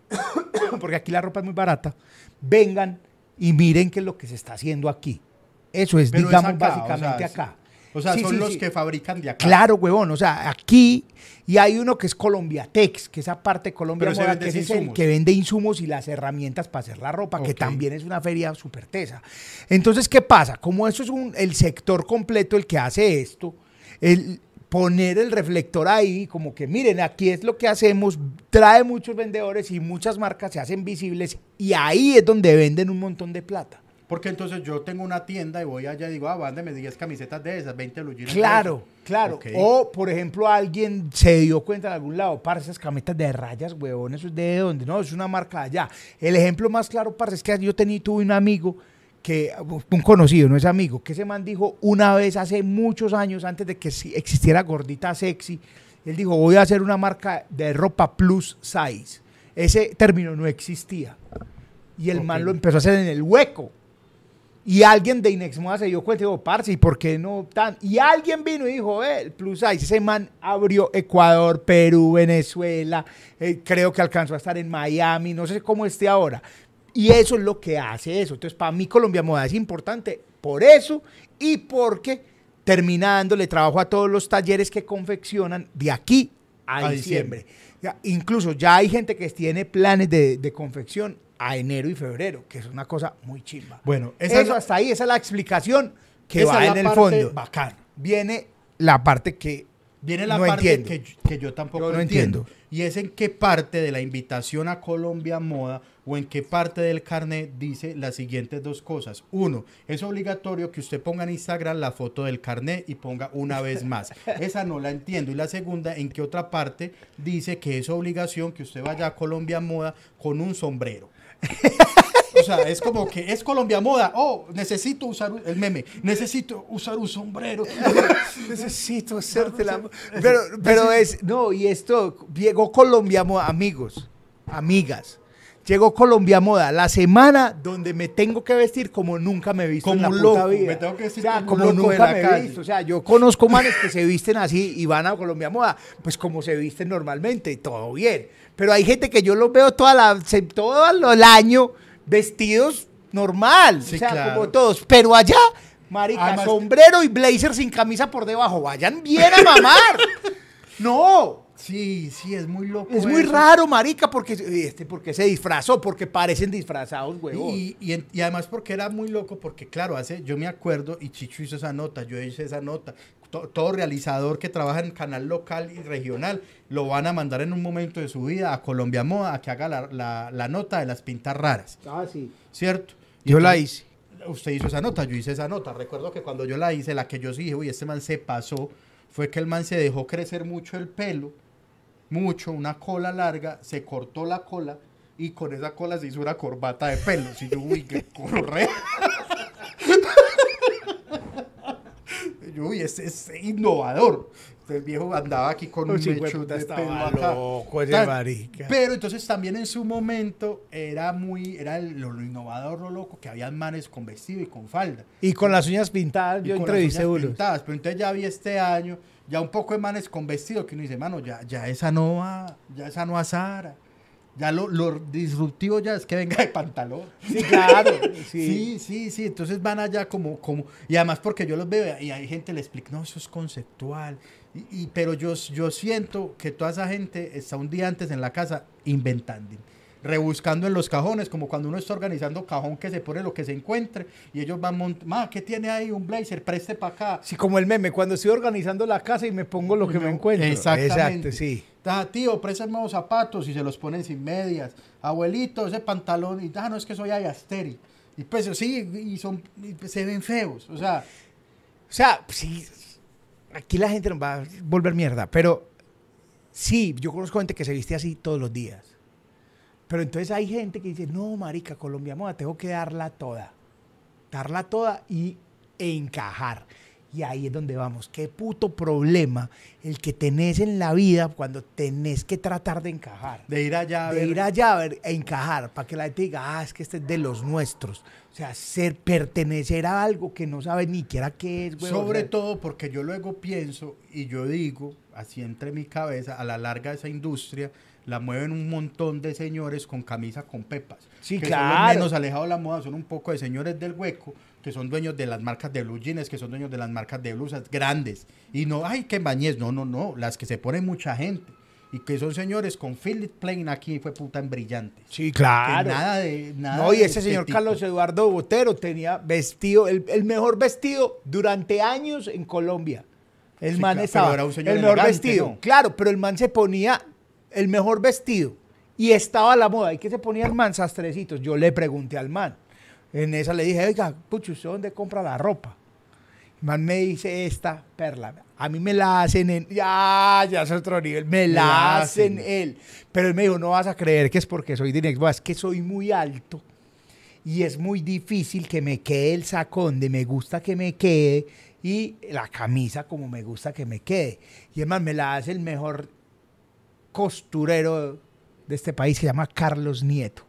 porque aquí la ropa es muy barata, vengan y miren qué es lo que se está haciendo aquí. Eso es, Pero es digamos, acá, básicamente o sea, acá. O sea, Sí, son sí, los sí. que fabrican de acá. Claro, huevón. O sea, aquí y hay uno que es Colombiatex, que esa parte de Colombia Pero Moda, que es el que vende insumos y las herramientas para hacer la ropa, que también es una feria súper tesa. Entonces, ¿qué pasa? Como eso es un, el sector completo el que hace esto, el poner el reflector ahí, como que miren, aquí es lo que hacemos, trae muchos vendedores y muchas marcas se hacen visibles y ahí es donde venden un montón de plata. Porque entonces yo tengo una tienda y voy allá y digo, ah, mándeme 10 camisetas de esas, 20 blue jeans de Claro, claro. O, por ejemplo, alguien se dio cuenta en algún lado, parce, esas camisetas de rayas, huevón, eso es de dónde, no, es una marca de allá. El ejemplo más claro, parce, es que yo tenía, tuve un amigo que, un conocido, no es amigo, que ese man dijo una vez hace muchos años, antes de que existiera gordita sexy, él dijo, voy a hacer una marca de ropa plus size. Ese término no existía. Y el man lo empezó a hacer en el hueco. Y alguien de Inexmoda se dio cuenta y dijo, parce, ¿y por qué no tan? Y alguien vino y dijo, eh, el plus size, ese man abrió Ecuador, Perú, Venezuela, eh, creo que alcanzó a estar en Miami, no sé cómo esté ahora. Y eso es lo que hace eso. Entonces, para mí Colombia Moda es importante por eso y porque terminando le trabajo a todos los talleres que confeccionan de aquí a, A diciembre. Ya, incluso ya hay gente que tiene planes de, de confección a enero y febrero, que es una cosa muy chimba. Bueno, esa Eso es hasta ahí, esa es la explicación que va en el fondo. bacana. Viene la parte que Viene la No parte entiendo. que, yo- que yo tampoco Yo no entiendo. entiendo. Y es en qué parte de la invitación a Colombia Moda o en qué parte del carnet dice las siguientes dos cosas. Uno, es obligatorio que usted ponga en Instagram la foto del carnet y ponga una vez más. Esa no la entiendo. Y la segunda, en qué otra parte dice que es obligación que usted vaya a Colombia Moda con un sombrero. O sea, es como que es Colombia Moda. Oh, necesito usar el meme. Necesito usar un sombrero. Necesito hacerte la... Pero, pero es... No, y esto... Llegó Colombia Moda, amigos, amigas. Llegó Colombia Moda, la semana donde me tengo que vestir como nunca me he visto Como en la un puta loco, vida. me tengo que vestir O sea, como nunca me he visto. O sea, yo conozco manes que se visten así y van a Colombia Moda, pues como se visten normalmente, todo bien. Pero hay gente que yo los veo toda la, todo el año vestidos normal. Sí, o sea, claro. como todos. Pero allá, marica, Además- sombrero y blazer sin camisa por debajo. Vayan bien a mamar. no. Sí, sí, es muy loco. Es muy raro, marica, porque, este, porque se disfrazó, porque parecen disfrazados, huevón. Y, y, en- y además porque era muy loco, porque claro, hace, yo me acuerdo, y Chicho hizo esa nota, yo hice esa nota, to- todo realizador que trabaja en canal local y regional, lo van a mandar en un momento de su vida a Colombia Moda a que haga la, la- la nota de las pintas raras, Ah, sí. ¿cierto? Y Yo la hice. Usted hizo esa nota, yo hice esa nota. Recuerdo que cuando yo la hice, la que yo sí dije, uy, este man se pasó, fue que el man se dejó crecer mucho el pelo, mucho, una cola larga, se cortó la cola y con esa cola se hizo una corbata de pelos. Y yo, uy, qué corre. yo, uy, ese es innovador. El viejo andaba aquí con un hueputa, de pelo acá. loco ese marica. Pero entonces también en su momento era muy, era lo, lo innovador, lo loco, que había manes con vestido y con falda. Y con las uñas pintadas, Y yo con las entrevisté uñas unos. pintadas. Pero entonces ya vi este año, ya un poco de manes con vestido, que uno dice, mano, ya, ya esa no va, ya esa no asara. Ya lo, lo disruptivo ya es que venga de pantalón. Sí, claro. Sí, sí, sí. Entonces van allá como, como, y además porque yo los veo y hay gente que le explica, no, eso es conceptual. Y, y- pero yo, yo siento que toda esa gente está un día antes en la casa inventando, rebuscando en los cajones, como cuando uno está organizando cajón que se pone lo que se encuentre y ellos van montando, ma, ¿qué tiene ahí? Un blazer, preste para acá. Sí, como el meme, cuando estoy organizando la casa y me pongo lo que me encuentro. Exactamente. Exacto, sí. Ah, tío, préstame los zapatos y se los ponen sin medias. Abuelito, ese pantalón. Y ah, no, es que soy ayasteri. Y pues sí, y son, y pues, se ven feos. O sea, O sea, sí, aquí la gente nos va a volver mierda, pero sí, yo conozco gente que se viste así todos los días. Pero entonces hay gente que dice, no, marica, Colombia Moda, tengo que darla toda. Darla toda y, e encajar. Y ahí es donde vamos. Qué puto problema el que tenés en la vida cuando tenés que tratar de encajar de ir allá a de ver- ir allá a ver, a encajar, para que la gente diga, ah, es que este es de los nuestros. O sea, ser, pertenecer a algo que no sabe ni siquiera qué es, güey. Sobre O sea, todo porque yo luego pienso y yo digo, así entre mi cabeza, a la larga esa industria la mueven un montón de señores con camisa con pepas. Sí, que Son claro. los menos alejados de la moda, son un poco de señores del hueco, que son dueños de las marcas de blue jeans, que son dueños de las marcas de blusas grandes. Y no, ay, que bañez, no, no, no, las que se pone mucha gente. Y que son señores con Philip Plain aquí, fue puta en brillantes. Sí, Que claro. nada de nada no, y ese señor. Carlos Eduardo Botero tenía vestido, el, el mejor vestido durante años en Colombia. El Sí, man claro, estaba. era un señor el mejor elegante, vestido. ¿no? Claro, pero el man se ponía el mejor vestido y estaba a la moda. ¿Y qué se ponía el man? Sastrecitos. Yo le pregunté al man. En esa le dije, oiga, pucho, ¿usted dónde compra la ropa? El man me dice esta perla. A mí me la hacen en. Ya, ya es otro nivel. Me la, la hacen hacen. él. Pero él me dijo, no vas a creer que es porque soy de. Es que soy muy alto y es muy difícil que me quede el saco donde me gusta que me quede y la camisa como me gusta que me quede. Y además me la hace el mejor costurero de este país, se llama Carlos Nieto.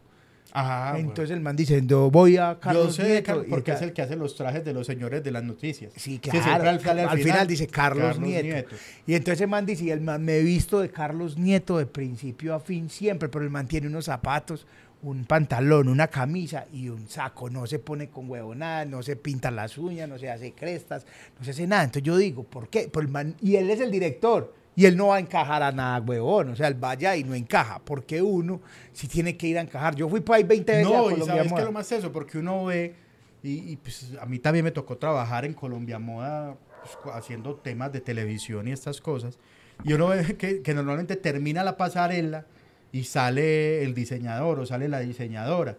Ajá, bueno. Entonces el man dice, yo voy a Yo Carlos sé de Nieto. Carlos porque es el que hace los trajes de los señores de las noticias. Sí, Que claro. siempre al final, al, final, dice Carlos, Nieto. Y entonces el man dice, y el man, me he visto de Carlos Nieto de principio a fin siempre, pero el man tiene unos zapatos, un pantalón, una camisa y un saco. No se pone con huevonada, no se pinta las uñas, no se hace crestas, no se hace nada. Entonces yo digo, ¿por qué? El man, y él es el director. Y él no va a encajar a nada, huevón. O sea, él vaya y no encaja. Porque uno si tiene que ir a encajar. Yo fui por ahí 20 veces a No, y Colombia sabes Moda. que lo más es eso, porque uno ve, y, y, pues a mí también me tocó trabajar en Colombia Moda pues, haciendo temas de televisión y estas cosas. Y uno ve que, que normalmente termina la pasarela y sale el diseñador o sale la diseñadora.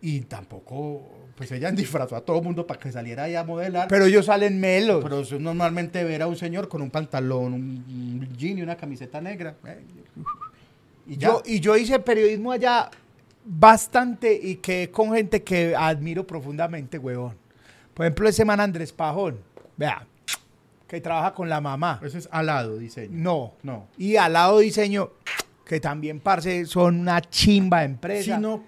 Y tampoco, pues ella disfrazó a todo el mundo para que saliera ahí a modelar. Pero ellos salen melos. Pero eso es normalmente ver a un señor con un pantalón, un, jean y una camiseta negra. eh, Y ya. Yo, y yo hice periodismo allá bastante y que con gente que admiro profundamente, huevón. Por ejemplo, ese man Andrés Pajón, vea, que trabaja con la mamá. Eso es alado, diseño. No. No. Y al lado diseño, que también, parce, son una chimba de empresa. Sí, no.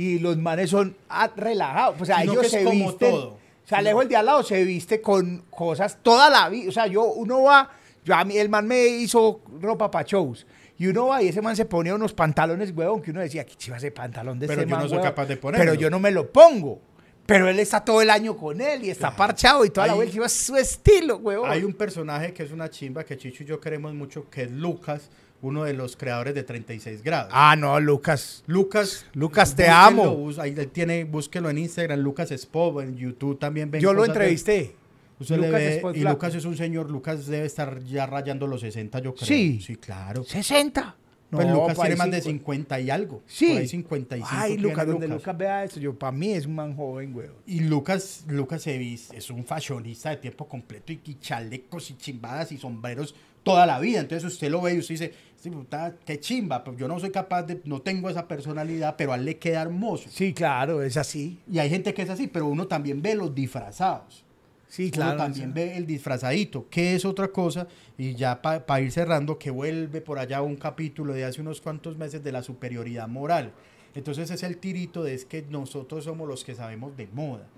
Y los manes son ah, relajados. O sea, Sino ellos se como visten. todo. O sea, Alejo el de al lado se viste con cosas toda la vida. O sea, yo, uno va, yo a mí, el man me hizo ropa para shows. Y uno va y ese man se ponía unos pantalones, huevón, que uno decía, ¿qué chiva ese pantalón de Pero ese yo man, no soy huevón?" capaz de ponérmelo. Pero yo no me lo pongo. Pero él está todo el año con él y está parchado y toda la Hay- vuelta. y es su estilo, huevón. Hay un personaje que es una chimba que Chicho y yo queremos mucho, que es Lucas, uno de los creadores de 36 grados. Ah, no, Lucas. Lucas, Lucas, te amo. bus- ahí él tiene, búsquelo en Instagram, Lucas Spov, en YouTube también ven Yo lo entrevisté. Usted Lucas ve- Spot y. Lucas es un señor, Lucas debe estar ya rayando los 60, yo creo. Sí. Sí, claro. 60. Pues No, Lucas ahí tiene más de cincu- 50 y algo. Sí. Por ahí 55 Ay, Lucas, donde Lucas vea eso, yo para mí es un man joven, güey. Y Lucas, Lucas se vis- es un fashionista de tiempo completo y, y chalecos y chimbadas y sombreros toda la vida. Entonces usted lo ve y usted dice, "Este puta, qué chimba, pero yo no soy capaz de, no tengo esa personalidad, pero a él le queda hermoso. Sí, claro, es así. Y hay gente que es así, pero uno también ve los disfrazados. Sí, Uno claro. también ve el disfrazadito, que es otra cosa, y ya para ir cerrando, que vuelve por allá un capítulo de hace unos cuantos meses de la superioridad moral. Entonces es el tirito de es que nosotros somos los que sabemos de moda.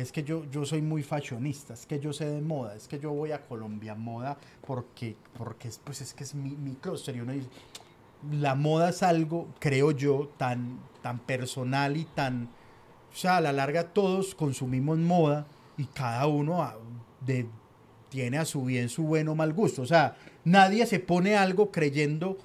Es que yo, yo soy muy fashionista, es que yo sé de moda, es que yo voy a Colombia Moda porque, porque es, pues es que es mi, mi clúster. Y uno dice, la moda es algo, creo yo, tan, tan personal y tan... O sea, a la larga todos consumimos moda y cada uno a- de- tiene a su bien su buen o mal gusto. O sea, nadie se pone algo creyendo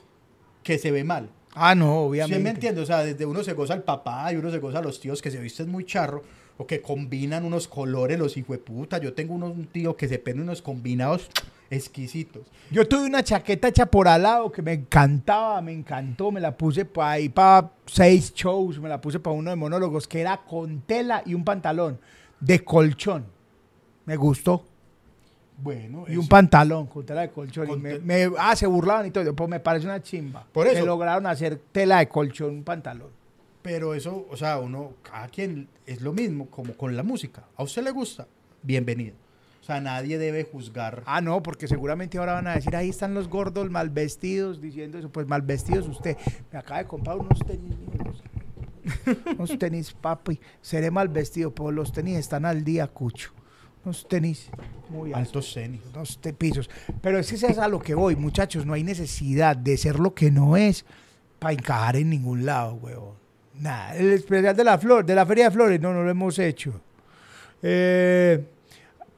que se ve mal. Ah, no, ¿Sí obviamente. me entiende? O sea, desde uno se goza el papá y uno se goza los tíos que se visten muy charro o que combinan unos colores, los hijueputa. Yo tengo unos, un tío que se pone unos combinados exquisitos. Yo tuve una chaqueta hecha por al lado que me encantaba, me encantó, me la puse para ahí para seis shows, me la puse para uno de monólogos que era con tela y un pantalón de colchón. Me gustó. Bueno, Y un pantalón con tela de colchón. y me, me- ah, se burlaban y todo. Pues me parece una chimba. Por Que eso. lograron hacer tela de colchón, un pantalón. Pero eso, o sea, uno, cada quien es lo mismo como con la música. A usted le gusta, bienvenido. O sea, nadie debe juzgar. Ah, no, porque seguramente ahora van a decir, ahí están los gordos mal vestidos diciendo eso. Pues mal vestidos usted. Me acaba de comprar unos tenis. míos. unos tenis, papi. Seré mal vestido, pero los tenis están al día, cucho. Unos tenis muy altos. Altos tenis. Dos te- pisos. Pero es que es a lo que voy, muchachos. No hay necesidad de ser lo que no es para encajar en ningún lado, huevón. Nada. El especial de la flor, de la Feria de Flores, no, no lo hemos hecho. Eh,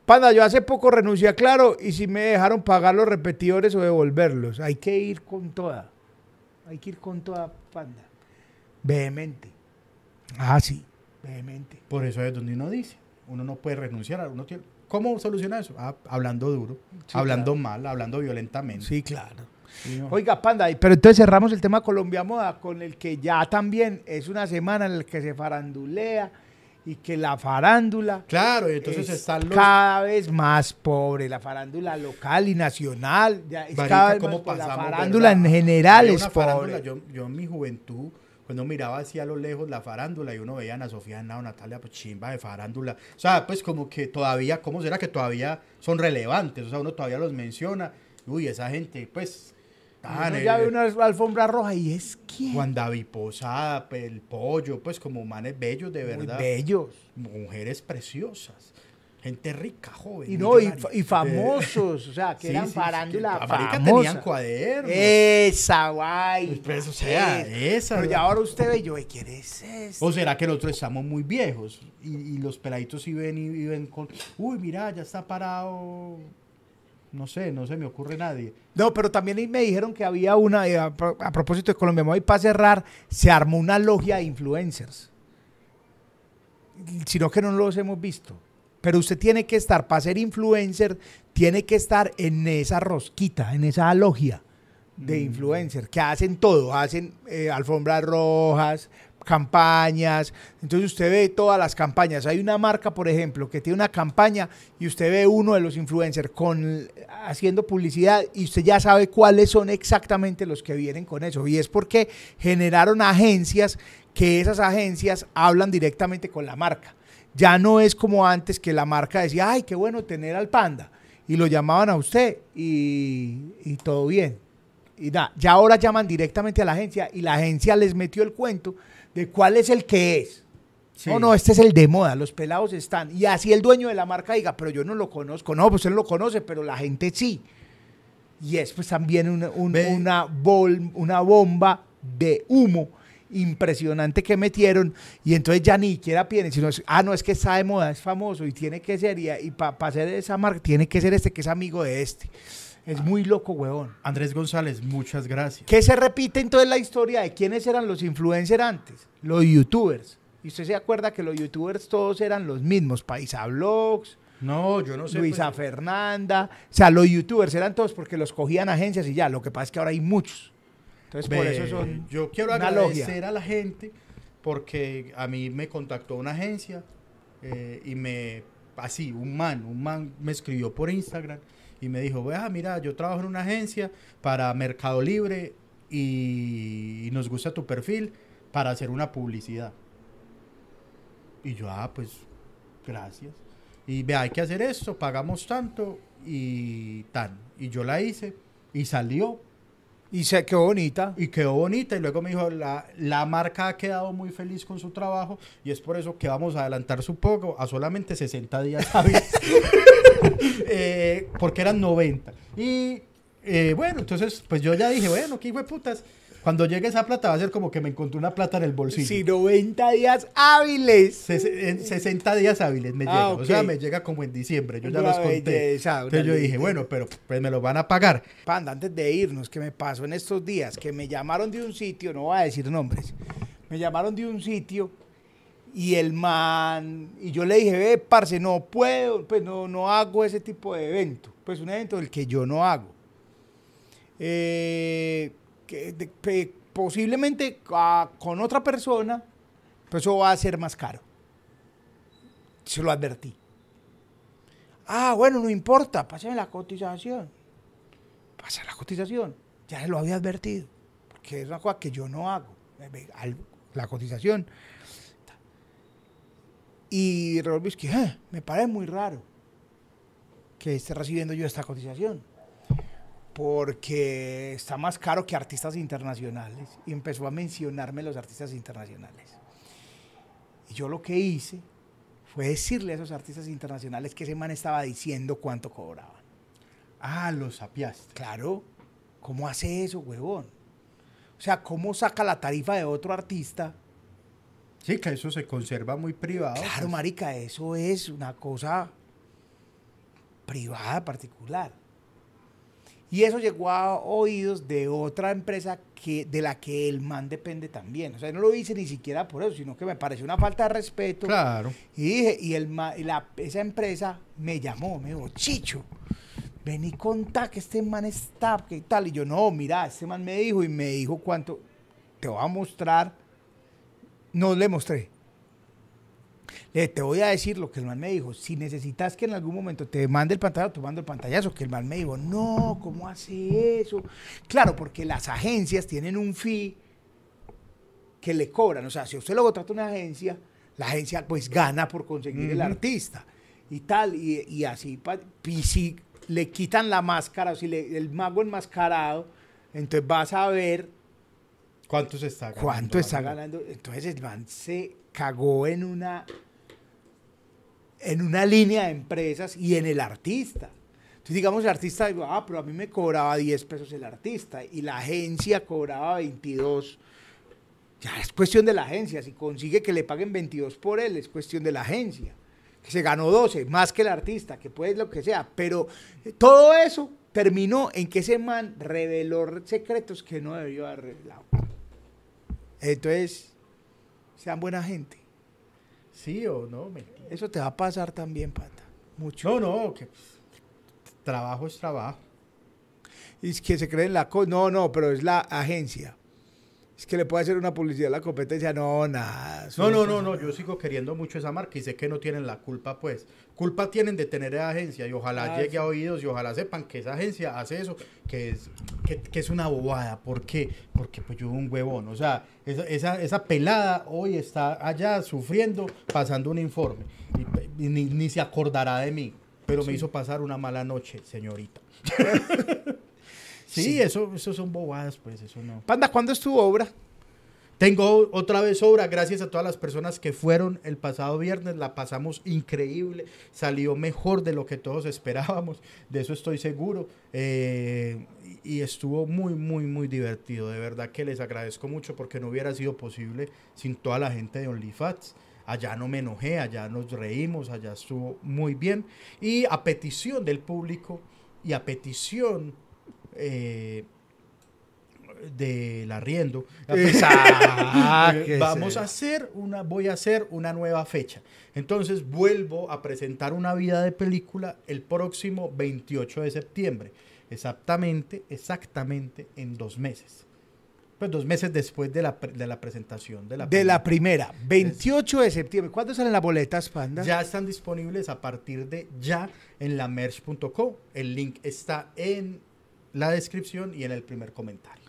Panda, yo hace poco renuncié a Claro y si me dejaron pagar los repetidores o devolverlos. Hay que ir con toda. Hay que ir con toda, Panda. Vehemente. Ah, sí. Vehemente. Por eso es donde uno dice, uno no puede renunciar. Uno tiene, ¿Cómo soluciona eso? Ah, hablando duro, Sí, hablando claro. mal, hablando violentamente. Sí, claro. No. Oiga, Panda, pero entonces cerramos el tema Colombia Moda con el que ya también es una semana en la que se farandulea y que la farándula Claro, y entonces es están los... cada vez más pobre, la farándula local y nacional, ya es Marica, cada vez ¿cómo más la farándula verdad? en general es pobre. Yo, yo en mi juventud, cuando miraba hacia lo lejos la farándula y uno veía a Ana Sofía Henao, Natalia, pues chimba de farándula. O sea, pues como que todavía, ¿cómo será que todavía son relevantes? O sea, uno todavía los menciona. Uy, esa gente, pues... Uno ya eh, ve una alfombra roja y es quién. Juan David Posada, pues, el pollo, pues como manes bellos de Muy verdad. bellos. Mujeres preciosas. Gente rica, joven. Y no, y, y famosos, o sea, que Sí, eran sí, farándula marica, famosa. tenían cuadernos. Esa, guay. Pues, o sea, esa, Pero ya ahora usted ve, yo, ¿quién es ese? ¿O será que nosotros estamos muy viejos? Y, y los peladitos sí ven y viven con. Uy, mira, ya está parado. No sé, no se me ocurre nadie. No, pero también me dijeron que había una, eh, a, a propósito de Colombia y para cerrar, se armó una logia de influencers. Sino que no los hemos visto. Pero usted tiene que estar, para ser influencer, tiene que estar en esa rosquita, en esa logia de influencer, que hacen todo, hacen eh, alfombras rojas, campañas. Entonces usted ve todas las campañas. Hay una marca, por ejemplo, que tiene una campaña y usted ve uno de los influencers con, haciendo publicidad y usted ya sabe cuáles son exactamente los que vienen con eso. Y es porque generaron agencias que esas agencias hablan directamente con la marca. Ya no es como antes que la marca decía, ay, qué bueno tener al panda. Y lo llamaban a usted y, y todo bien. Y nada, ya ahora llaman directamente a la agencia y la agencia les metió el cuento de cuál es el que es. Sí. No, no, este es el de moda, los pelados están. Y así el dueño de la marca diga, pero yo no lo conozco. No, pues él lo conoce, pero la gente sí. Y es pues también una, un- una, bol- una bomba de humo impresionante que metieron. Y entonces ya ni siquiera piden, sino, es, ah, no, es que está de moda, es famoso y tiene que ser, y, y para hacer esa marca, tiene que ser este que es amigo de este. Es muy loco, huevón. Andrés González, muchas gracias. ¿Qué se repite entonces la historia de quiénes eran los influencers antes? Los youtubers. Y usted se acuerda que los youtubers todos eran los mismos. Paisa Blogs, No, yo no sé. Luisa pues, Fernanda. O sea, los youtubers eran todos porque los cogían agencias y ya. Lo que pasa es que ahora hay muchos. Entonces por eso son. Yo quiero agradecer logia. a la gente porque a mí me contactó una agencia eh, y me, así, un man, un man me escribió por Instagram y me dijo, vea, mira, yo trabajo en una agencia para Mercado Libre y, y nos gusta tu perfil para hacer una publicidad. Y yo, ah, pues, gracias. Y vea, hay que hacer esto, pagamos tanto y tan. Y yo la hice y salió Y se quedó bonita. y quedó bonita y luego me dijo, la, la marca ha quedado muy feliz con su trabajo y es por eso que vamos a adelantar su poco a solamente 60 días. Eh, porque eran 90. Y eh, bueno, entonces pues yo ya dije, bueno, qué hijo de putas. Cuando llegue esa plata va a ser como que me encontré una plata en el bolsillo. Sí, 90 días hábiles. En 60 días hábiles me Ah, llega. O sea, me llega como en diciembre. Yo ya Una los conté. belleza, Entonces yo dije, bueno, pero pues me lo van a pagar. Panda, antes de irnos, que me pasó en estos días, que me llamaron de un sitio, no voy a decir nombres, me llamaron de un sitio y el man, y yo le dije, ve, parce, no puedo, pues no, no hago ese tipo de evento, pues un evento del que yo no hago. Eh, que posiblemente ah, con otra persona, pues eso va a ser más caro. Se lo advertí. Ah, bueno, no importa, pásame la cotización pasa la cotización. Ya se lo había advertido, porque es una cosa que yo no hago. La cotización. Y Rodolfo es que "Ah, me parece muy raro que esté recibiendo yo esta cotización, porque está más caro que artistas internacionales. Y empezó a mencionarme los artistas internacionales. Y yo lo que hice fue decirle a esos artistas internacionales que ese man estaba diciendo cuánto cobraban. Ah, lo sapiaste. Claro, ¿cómo hace eso, huevón? O sea, ¿cómo saca la tarifa de otro artista? Sí, que eso se conserva muy privado. Claro, pues. marica, eso es una cosa privada, particular. Y eso llegó a oídos de otra empresa que, de la que el man depende también. O sea, no lo hice ni siquiera por eso, sino que me pareció una falta de respeto. Claro. Y dije, y, el, la- esa empresa me llamó, me dijo, Chicho, ven y contá que este man está, que tal. Y yo, no, mira, este man me dijo y me dijo cuánto, te voy a mostrar. No le mostré. Le te voy a decir lo que el man me dijo. Si necesitas que en algún momento te mande el pantallazo, te mando el pantallazo. Que el man me dijo, no, ¿cómo hace eso? Claro, porque las agencias tienen un fee que le cobran. O sea, si usted luego trata una agencia, la agencia pues gana por conseguir el artista y tal. Y, y así, y si le quitan la máscara, o si le- el mago enmascarado, entonces vas a ver ¿Cuánto se está ganando? cuánto está ganando. Entonces el man se cagó en una, en una línea de empresas y en el artista. Entonces, digamos, el artista dijo, ah, pero a mí me cobraba 10 pesos el artista y la agencia cobraba 22. Ya es cuestión de la agencia. Si consigue que le paguen 22 por él, es cuestión de la agencia. Que se ganó 12, más que el artista, que puede lo que sea. Pero eh, todo eso terminó en que ese man reveló secretos que no debió haber revelado. Entonces, sean buena gente. ¿Sí o no? Mentira. Eso te va a pasar también, pata. Mucho. No, no, que trabajo es trabajo. Y es que se creen la cosa. No, no, pero es la agencia. Es que le puede hacer una publicidad a la competencia. No, nada. No, no, no, no, yo sigo queriendo mucho esa marca y sé que no tienen la culpa, pues. Culpa tienen de tener esa agencia y ojalá Ah, llegue sí. a oídos y ojalá sepan que esa agencia hace eso, que es, que, que es una bobada. ¿Por qué? Porque pues yo un huevón. O sea, esa, esa, esa pelada hoy está allá sufriendo, pasando un informe y, y ni, ni se acordará de mí. Pero me hizo pasar una mala noche, señorita. sí, Sí. Eso, eso son bobadas, pues, eso no. Panda, ¿cuándo es tu obra? Tengo otra vez obra, gracias a todas las personas que fueron el pasado viernes, la pasamos increíble, salió mejor de lo que todos esperábamos, de eso estoy seguro, eh, y estuvo muy, muy, muy divertido, de verdad que les agradezco mucho porque no hubiera sido posible sin toda la gente de OnlyFats. Allá no me enojé, allá nos reímos, allá estuvo muy bien. Y a petición del público y a petición eh, del arriendo, Sáquese. vamos a hacer una, voy a hacer una nueva fecha. Entonces vuelvo a presentar una vida de película el próximo 28 de septiembre. Exactamente, exactamente en dos meses. Pues dos meses después de la, de la presentación de la De la película. primera, 28 de septiembre. ¿Cuándo salen las boletas, Panda? Ya están disponibles a partir de ya en la merch.co. El link está en la descripción y en el primer comentario.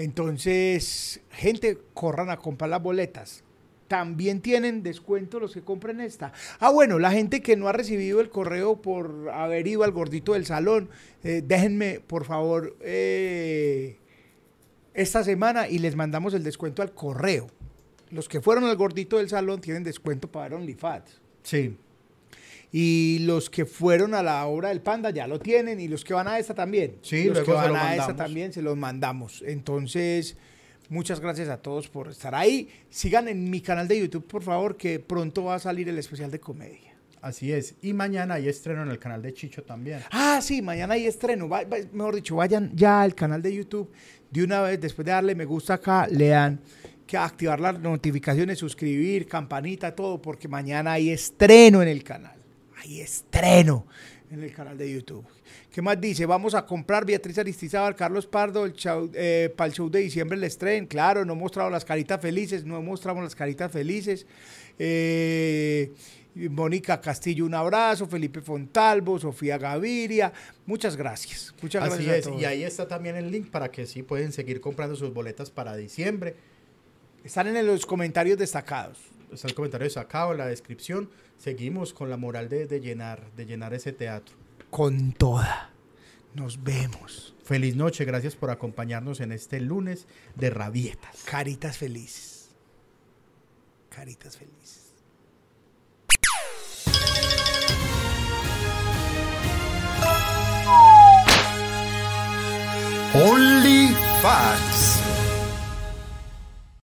Entonces, gente, corran a comprar las boletas. También tienen descuento los que compren esta. Ah, bueno, la gente que no ha recibido el correo por haber ido al gordito del salón, eh, déjenme, por favor, eh, esta semana y les mandamos el descuento al correo. Los que fueron al gordito del salón tienen descuento para OnlyFans. Sí. Y los que fueron a la obra del Panda ya lo tienen y los que van a esta también. Sí, los que van lo a esta también se los mandamos. Entonces, muchas gracias a todos por estar ahí. Sigan en mi canal de YouTube, por favor, que pronto va a salir el especial de comedia. Así es. Y mañana hay estreno en el canal de Chicho también. Ah, sí, mañana hay estreno. Va- va- mejor dicho, vayan ya al canal de YouTube de una vez, después de darle me gusta acá, le dan que activar las notificaciones, suscribir, campanita, todo, porque mañana hay estreno en el canal. Hay estreno en el canal de YouTube. ¿Qué más dice? Vamos a comprar Beatriz Aristizábal, Carlos Pardo, el show, eh, para el show de diciembre el estreno. Claro, no mostrado las caritas felices, no mostramos las caritas felices. Eh, Mónica Castillo, un abrazo. Felipe Fontalvo, Sofía Gaviria. Muchas gracias. Muchas Así gracias. a es. todos. Y ahí está también el link para que sí pueden seguir comprando sus boletas para diciembre. Están en los comentarios destacados. Está el comentario sacado, la descripción. Seguimos con la moral de, de llenar, de llenar ese teatro. Con toda. Nos vemos. Feliz noche, gracias por acompañarnos en este lunes de rabietas. Caritas felices. Caritas felices. Only Fans.